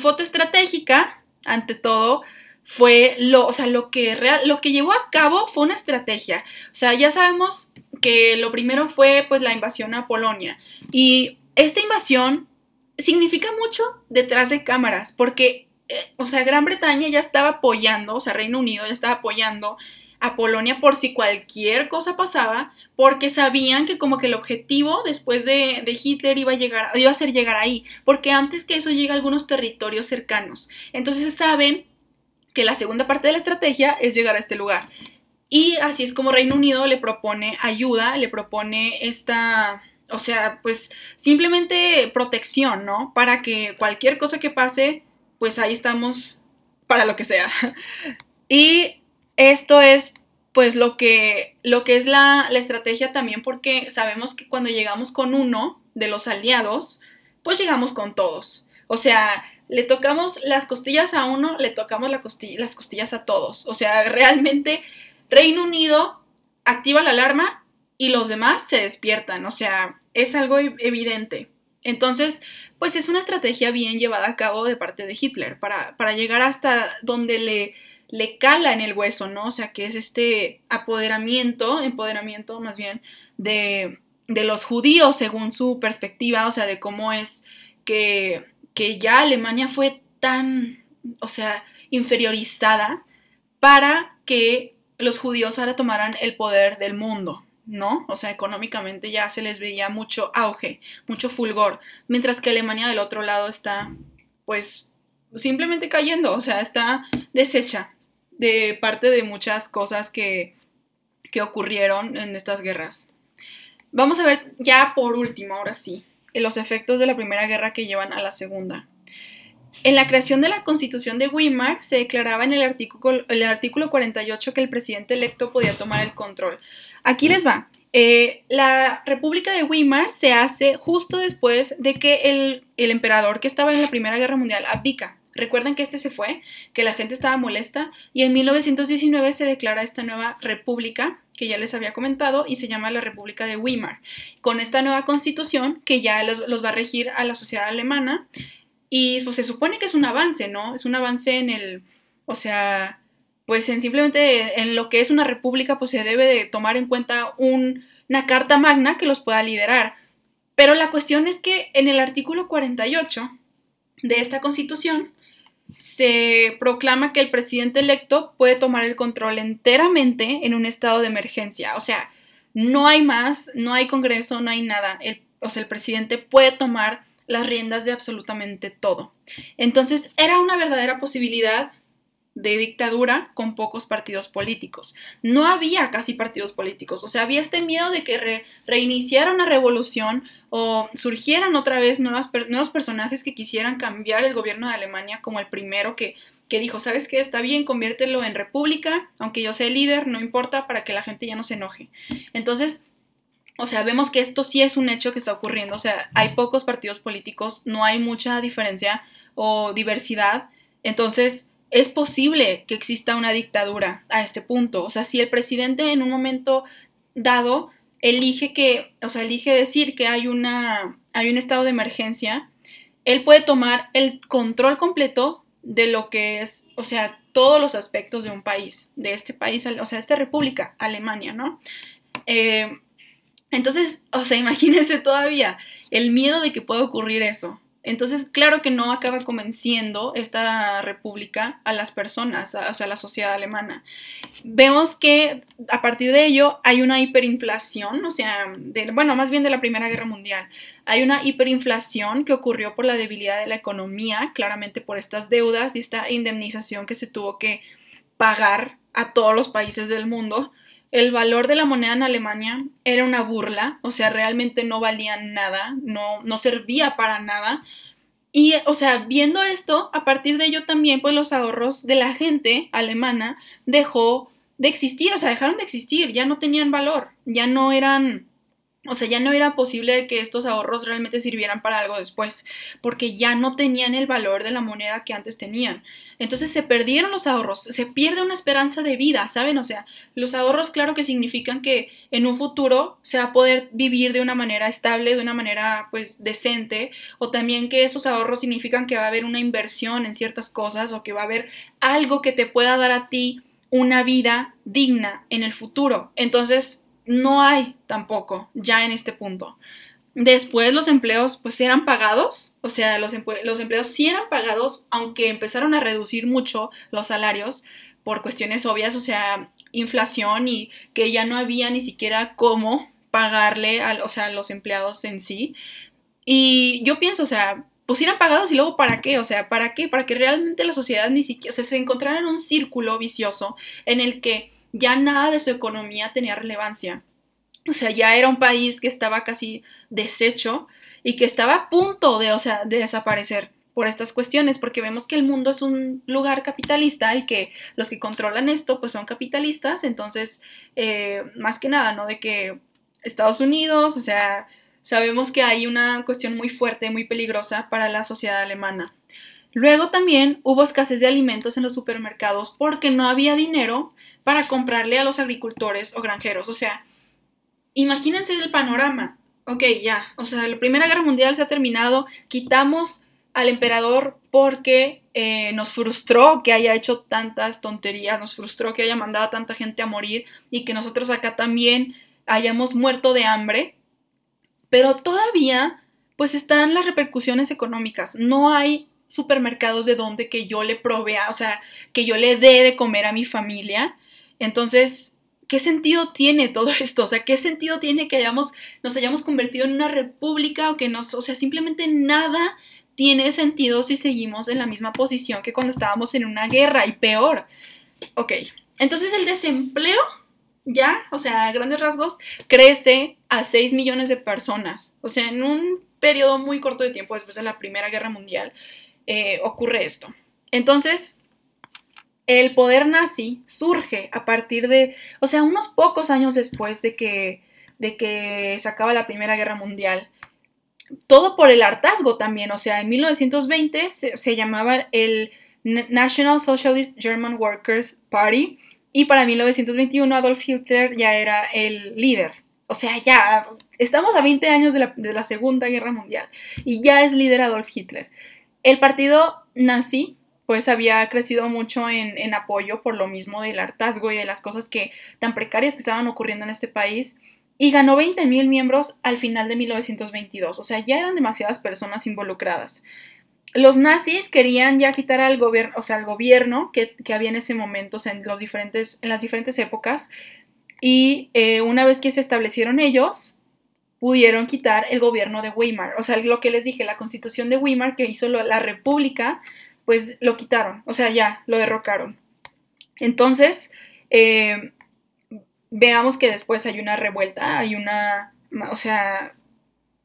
foto estratégica, ante todo, fue lo, o sea, lo que, real, lo que llevó a cabo fue una estrategia. O sea, ya sabemos que lo primero fue pues la invasión a Polonia. Y esta invasión significa mucho detrás de cámaras, porque eh, o sea, Gran Bretaña ya estaba apoyando, o sea, Reino Unido ya estaba apoyando a Polonia por si cualquier cosa pasaba, porque sabían que como que el objetivo después de, Hitler iba a llegar, iba a ser llegar ahí, porque antes que eso llega a algunos territorios cercanos. Entonces saben que la segunda parte de la estrategia es llegar a este lugar. Y así es como Reino Unido le propone ayuda, le propone esta, o sea, pues simplemente protección, ¿no? Para que cualquier cosa que pase, pues ahí estamos para lo que sea. <laughs> Y esto es pues lo que, lo que es la, la, estrategia también porque sabemos que cuando llegamos con uno de los aliados, pues llegamos con todos. O sea, le tocamos las costillas a uno, le tocamos la las costillas a todos. O sea, <laughs> realmente Reino Unido activa la alarma y los demás se despiertan. O sea, es algo evidente. Entonces, pues es una estrategia bien llevada a cabo de parte de Hitler para, para llegar hasta donde le, le cala en el hueso, ¿no? O sea, que es este apoderamiento, empoderamiento más bien, de, de los judíos según su perspectiva, o sea, de cómo es que, que ya Alemania fue tan, o sea, inferiorizada para que los judíos ahora tomaran el poder del mundo, ¿no? O sea, económicamente ya se les veía mucho auge, mucho fulgor, mientras que Alemania del otro lado está, pues, simplemente cayendo, o sea, está deshecha de parte de muchas cosas que, que ocurrieron en estas guerras. Vamos a ver ya por último, ahora sí, los efectos de la Primera Guerra que llevan a la Segunda. En la creación de la Constitución de Weimar se declaraba en el artículo, el artículo 48 que el presidente electo podía tomar el control. Aquí les va. Eh, la República de Weimar se hace justo después de que el, el, emperador que estaba en la Primera Guerra Mundial abdica. Recuerden que este se fue, que la gente estaba molesta y en 1919 se declara esta nueva república que ya les había comentado y se llama la República de Weimar, con esta nueva constitución que ya los, los va a regir a la sociedad alemana y pues se supone que es un avance, ¿no? Es un avance en el, o sea, pues en simplemente en lo que es una república, pues se debe de tomar en cuenta una carta magna que los pueda liderar. Pero la cuestión es que en el artículo 48 de esta constitución se proclama que el presidente electo puede tomar el control enteramente en un estado de emergencia. O sea, no hay más, no hay Congreso, no hay nada. o sea, el presidente puede tomar las riendas de absolutamente todo. Entonces, era una verdadera posibilidad de dictadura con pocos partidos políticos. No había casi partidos políticos, o sea, había este miedo de que reiniciara una revolución o surgieran otra vez nuevos personajes que quisieran cambiar el gobierno de Alemania como el primero que, que dijo, ¿sabes qué? Está bien, conviértelo en república, aunque yo sea el líder, no importa, para que la gente ya no se enoje. Entonces, o sea, vemos que esto sí es un hecho que está ocurriendo, o sea, hay pocos partidos políticos, no hay mucha diferencia o diversidad, entonces es posible que exista una dictadura a este punto. O sea, si el presidente en un momento dado elige que, o sea, elige decir que hay una hay un estado de emergencia, él puede tomar el control completo de lo que es, o sea, todos los aspectos de un país, de este país, o sea, esta república, Alemania, ¿no? Eh, entonces, o sea, <laughs> imagínense todavía el miedo de que pueda ocurrir eso. Entonces, claro que no acaba convenciendo esta república a las personas, o sea, a la sociedad alemana. Vemos que a partir de ello hay una hiperinflación, o sea, bueno, más bien de la Primera Guerra Mundial. Hay una hiperinflación que ocurrió por la debilidad de la economía, claramente por estas deudas y esta indemnización que se tuvo que pagar a todos los países del mundo el valor de la moneda en Alemania era una burla, o sea, realmente no valía nada, no, no servía para nada. Y, o sea, viendo esto, a partir de ello también, pues los ahorros de la gente alemana dejó de existir, o sea, dejaron de existir, ya no tenían valor, ya no eran o sea, ya no era posible que estos ahorros realmente sirvieran para algo después, porque ya no tenían el valor de la moneda que antes tenían. Entonces se perdieron los ahorros, se pierde una esperanza de vida, ¿saben? O sea, los ahorros claro que significan que en un futuro se va a poder vivir de una manera estable, de una manera pues decente, o también que esos ahorros significan que va a haber una inversión en ciertas cosas o que va a haber algo que te pueda dar a ti una vida digna en el futuro. Entonces, no hay tampoco ya en este punto. Después los empleos pues eran pagados, o sea, los, los empleos sí eran pagados, aunque empezaron a reducir mucho los salarios por cuestiones obvias, o sea, inflación y que ya no había ni siquiera cómo pagarle a, o sea, los empleados en sí. Y yo pienso, o sea, pues eran pagados y luego para qué, o sea, ¿para qué? Para que realmente la sociedad ni siquiera, o sea, se encontrara en un círculo vicioso en el que ya nada de su economía tenía relevancia. O sea, ya era un país que estaba casi deshecho y que estaba a punto de, o sea, de desaparecer por estas cuestiones, porque vemos que el mundo es un lugar capitalista y que los que controlan esto pues son capitalistas, entonces, eh, más que nada, ¿no? De que Estados Unidos, o sea, sabemos que hay una cuestión muy fuerte, muy peligrosa para la sociedad alemana. Luego también hubo escasez de alimentos en los supermercados porque no había dinero para comprarle a los agricultores o granjeros. O sea, imagínense el panorama. Ok, ya, o sea, la Primera Guerra Mundial se ha terminado, quitamos al emperador porque eh, nos frustró que haya hecho tantas tonterías, nos frustró que haya mandado a tanta gente a morir y que nosotros acá también hayamos muerto de hambre. Pero todavía, pues están las repercusiones económicas. No hay supermercados de donde que yo le provea, o sea, que yo le dé de comer a mi familia. Entonces, ¿qué sentido tiene todo esto? O sea, ¿qué sentido tiene que hayamos, nos hayamos convertido en una república o que nos, o sea, simplemente nada tiene sentido si seguimos en la misma posición que cuando estábamos en una guerra y peor. Ok, entonces el desempleo ya, o sea, a grandes rasgos, crece a 6 millones de personas. O sea, en un periodo muy corto de tiempo después de la Primera Guerra Mundial eh, ocurre esto. Entonces, el poder nazi surge a partir de, o sea, unos pocos años después de que, de que se acaba la Primera Guerra Mundial. Todo por el hartazgo también, o sea, en 1920 se, llamaba el National Socialist German Workers Party y para 1921 Adolf Hitler ya era el líder. O sea, ya estamos a 20 años de la, de la Segunda Guerra Mundial y ya es líder Adolf Hitler. El partido nazi pues había crecido mucho en, apoyo por lo mismo del hartazgo y de las cosas que tan precarias que estaban ocurriendo en este país y ganó 20.000 miembros al final de 1922, o sea, ya eran demasiadas personas involucradas. los nazis querían ya quitar al gobierno, o sea, al gobierno que, había en ese momento, en, los diferentes, en las diferentes épocas, y eh, una vez que se establecieron ellos, pudieron quitar el gobierno de Weimar. O sea, lo que les dije, la constitución de Weimar que hizo la república, pues lo quitaron, o sea, ya, lo derrocaron. Entonces, eh, veamos que después hay una revuelta, hay una, o sea,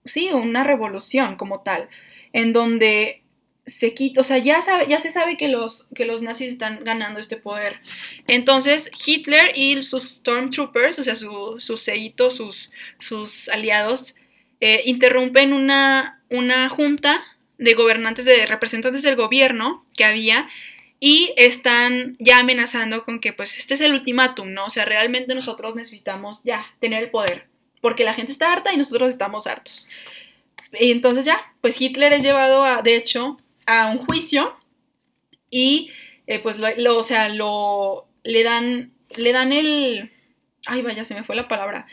sí, una revolución como tal, en donde se quita, o sea, ya, se sabe que los, que los nazis están ganando este poder. Entonces, Hitler y sus Stormtroopers, o sea, su, sus sellitos, sus, sus aliados, eh, interrumpen una, una junta de gobernantes, de representantes del gobierno que había y están ya amenazando con que pues este es el ultimátum, ¿no? O sea, realmente nosotros necesitamos ya tener el poder, porque la gente está harta y nosotros estamos hartos. Y entonces ya, pues Hitler es llevado a, de hecho, a un juicio y eh, pues lo, o sea, lo, le dan, le dan el, ay vaya, se me fue la palabra,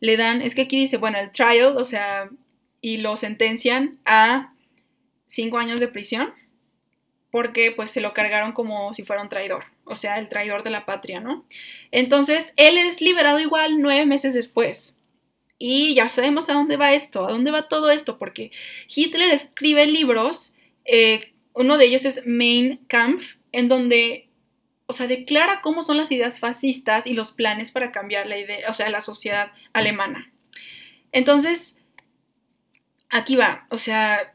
le dan, es que aquí dice, bueno, el trial, o sea, y lo sentencian a cinco años de prisión porque pues se lo cargaron como si fuera un traidor, o sea, el traidor de la patria, ¿no? Entonces, él es liberado igual nueve meses después. Y ya sabemos a dónde va esto, a dónde va todo esto, porque Hitler escribe libros eh, uno de ellos es Mein Kampf, en donde, o sea, declara cómo son las ideas fascistas y los planes para cambiar la idea, o sea, la sociedad alemana. Entonces, aquí va, o sea,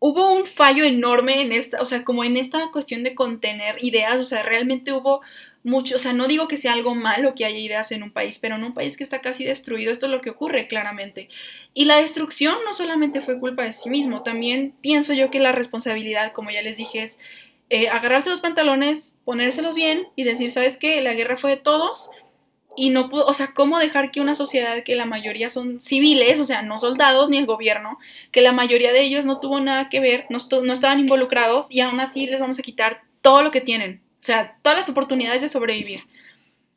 hubo un fallo enorme en esta, o sea, como en esta cuestión de contener ideas, o sea, realmente hubo mucho, o sea, no digo que sea algo malo que haya ideas en un país, pero en un país que está casi destruido, esto es lo que ocurre claramente. Y la destrucción no solamente fue culpa de sí mismo, también pienso yo que la responsabilidad, como ya les dije, es eh, agarrarse los pantalones, ponérselos bien y decir, ¿sabes qué? La guerra fue de todos y no pudo, o sea, ¿cómo dejar que una sociedad que la mayoría son civiles, o sea, no soldados ni el gobierno, que la mayoría de ellos no tuvo nada que ver, no, no estaban involucrados y aún así les vamos a quitar todo lo que tienen? o sea, todas las oportunidades de sobrevivir.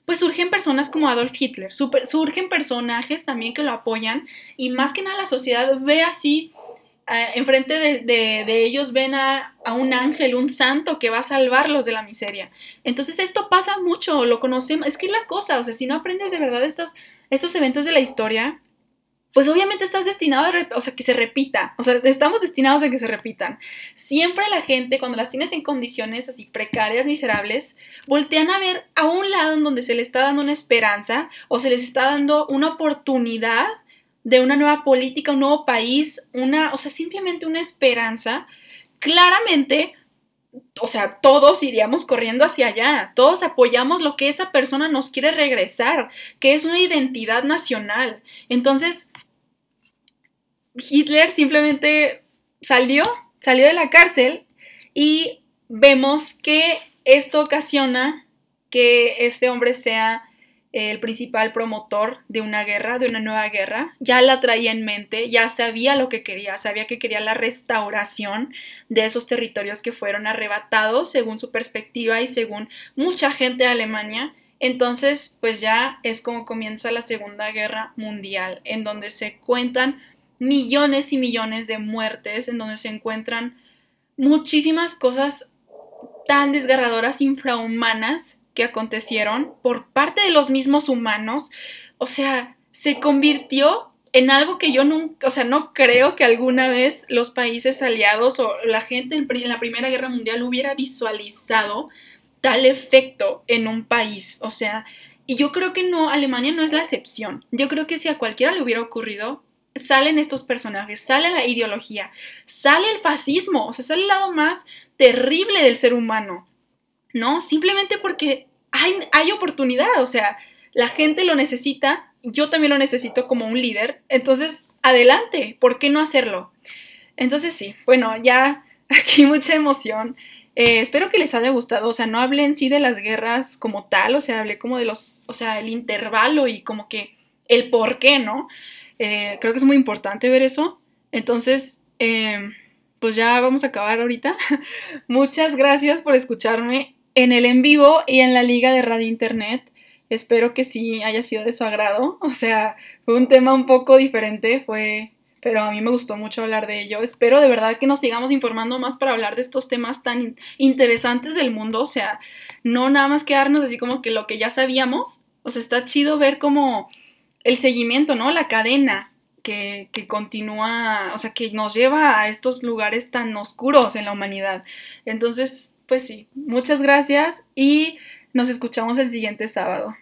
Pues surgen personas como Adolf Hitler, surgen personajes también que lo apoyan y más que nada la sociedad ve así, enfrente de, ellos ven a, un ángel, un santo que va a salvarlos de la miseria. Entonces esto pasa mucho, lo conocemos, es que es la cosa, o sea, si no aprendes de verdad estos, eventos de la historia, pues obviamente estás destinado a, o que se repita, o sea, estamos destinados a que se repitan. Siempre la gente, cuando las tienes en condiciones así precarias, miserables, voltean a ver a un lado en donde se les está dando una esperanza o se les está dando una oportunidad de una nueva política, un nuevo país, una, o sea, simplemente una esperanza. Claramente, o sea, todos iríamos corriendo hacia allá, todos apoyamos lo que esa persona nos quiere regresar, que es una identidad nacional. Entonces, Hitler simplemente salió, salió de la cárcel y vemos que esto ocasiona que este hombre sea el principal promotor de una guerra, de una nueva guerra, ya la traía en mente, ya sabía lo que quería, sabía que quería la restauración de esos territorios que fueron arrebatados según su perspectiva y según mucha gente de Alemania. Entonces, pues ya es como comienza la Segunda Guerra Mundial, en donde se cuentan millones y millones de muertes, en donde se encuentran muchísimas cosas tan desgarradoras, infrahumanas que acontecieron por parte de los mismos humanos. O sea, se convirtió en algo que yo nunca, o sea, no creo que alguna vez los países aliados o la gente en la Primera Guerra Mundial hubiera visualizado tal efecto en un país. O sea, y yo creo que no, Alemania no es la excepción. Yo creo que si a cualquiera le hubiera ocurrido, salen estos personajes, sale la ideología, sale el fascismo, o sea, sale el lado más terrible del ser humano, ¿no? Simplemente porque hay, hay oportunidad, o sea, la gente lo necesita, yo también lo necesito como un líder, entonces, adelante, ¿por qué no hacerlo? Entonces sí, bueno, ya <laughs> aquí mucha emoción. Eh, espero que les haya gustado, o sea, no hablé en sí de las guerras como tal, o sea, hablé como de los, o sea, el intervalo y como que el por qué, ¿no? Eh, creo que es muy importante ver eso. Entonces, eh, pues ya vamos a acabar ahorita. <laughs> Muchas gracias por escucharme en el en vivo y en la liga de Radio Internet. Espero que sí haya sido de su agrado. <laughs> O sea, fue un tema un poco diferente. Fue, pero a mí me gustó mucho hablar de ello. Espero de verdad que nos sigamos informando más para hablar de estos temas tan interesantes del mundo, o sea, no nada más quedarnos así como que lo que ya sabíamos, o sea, está chido ver como el seguimiento, ¿no? La cadena que, que, continúa, o sea, que nos lleva a estos lugares tan oscuros en la humanidad. Entonces, pues sí, muchas gracias y nos escuchamos el siguiente sábado.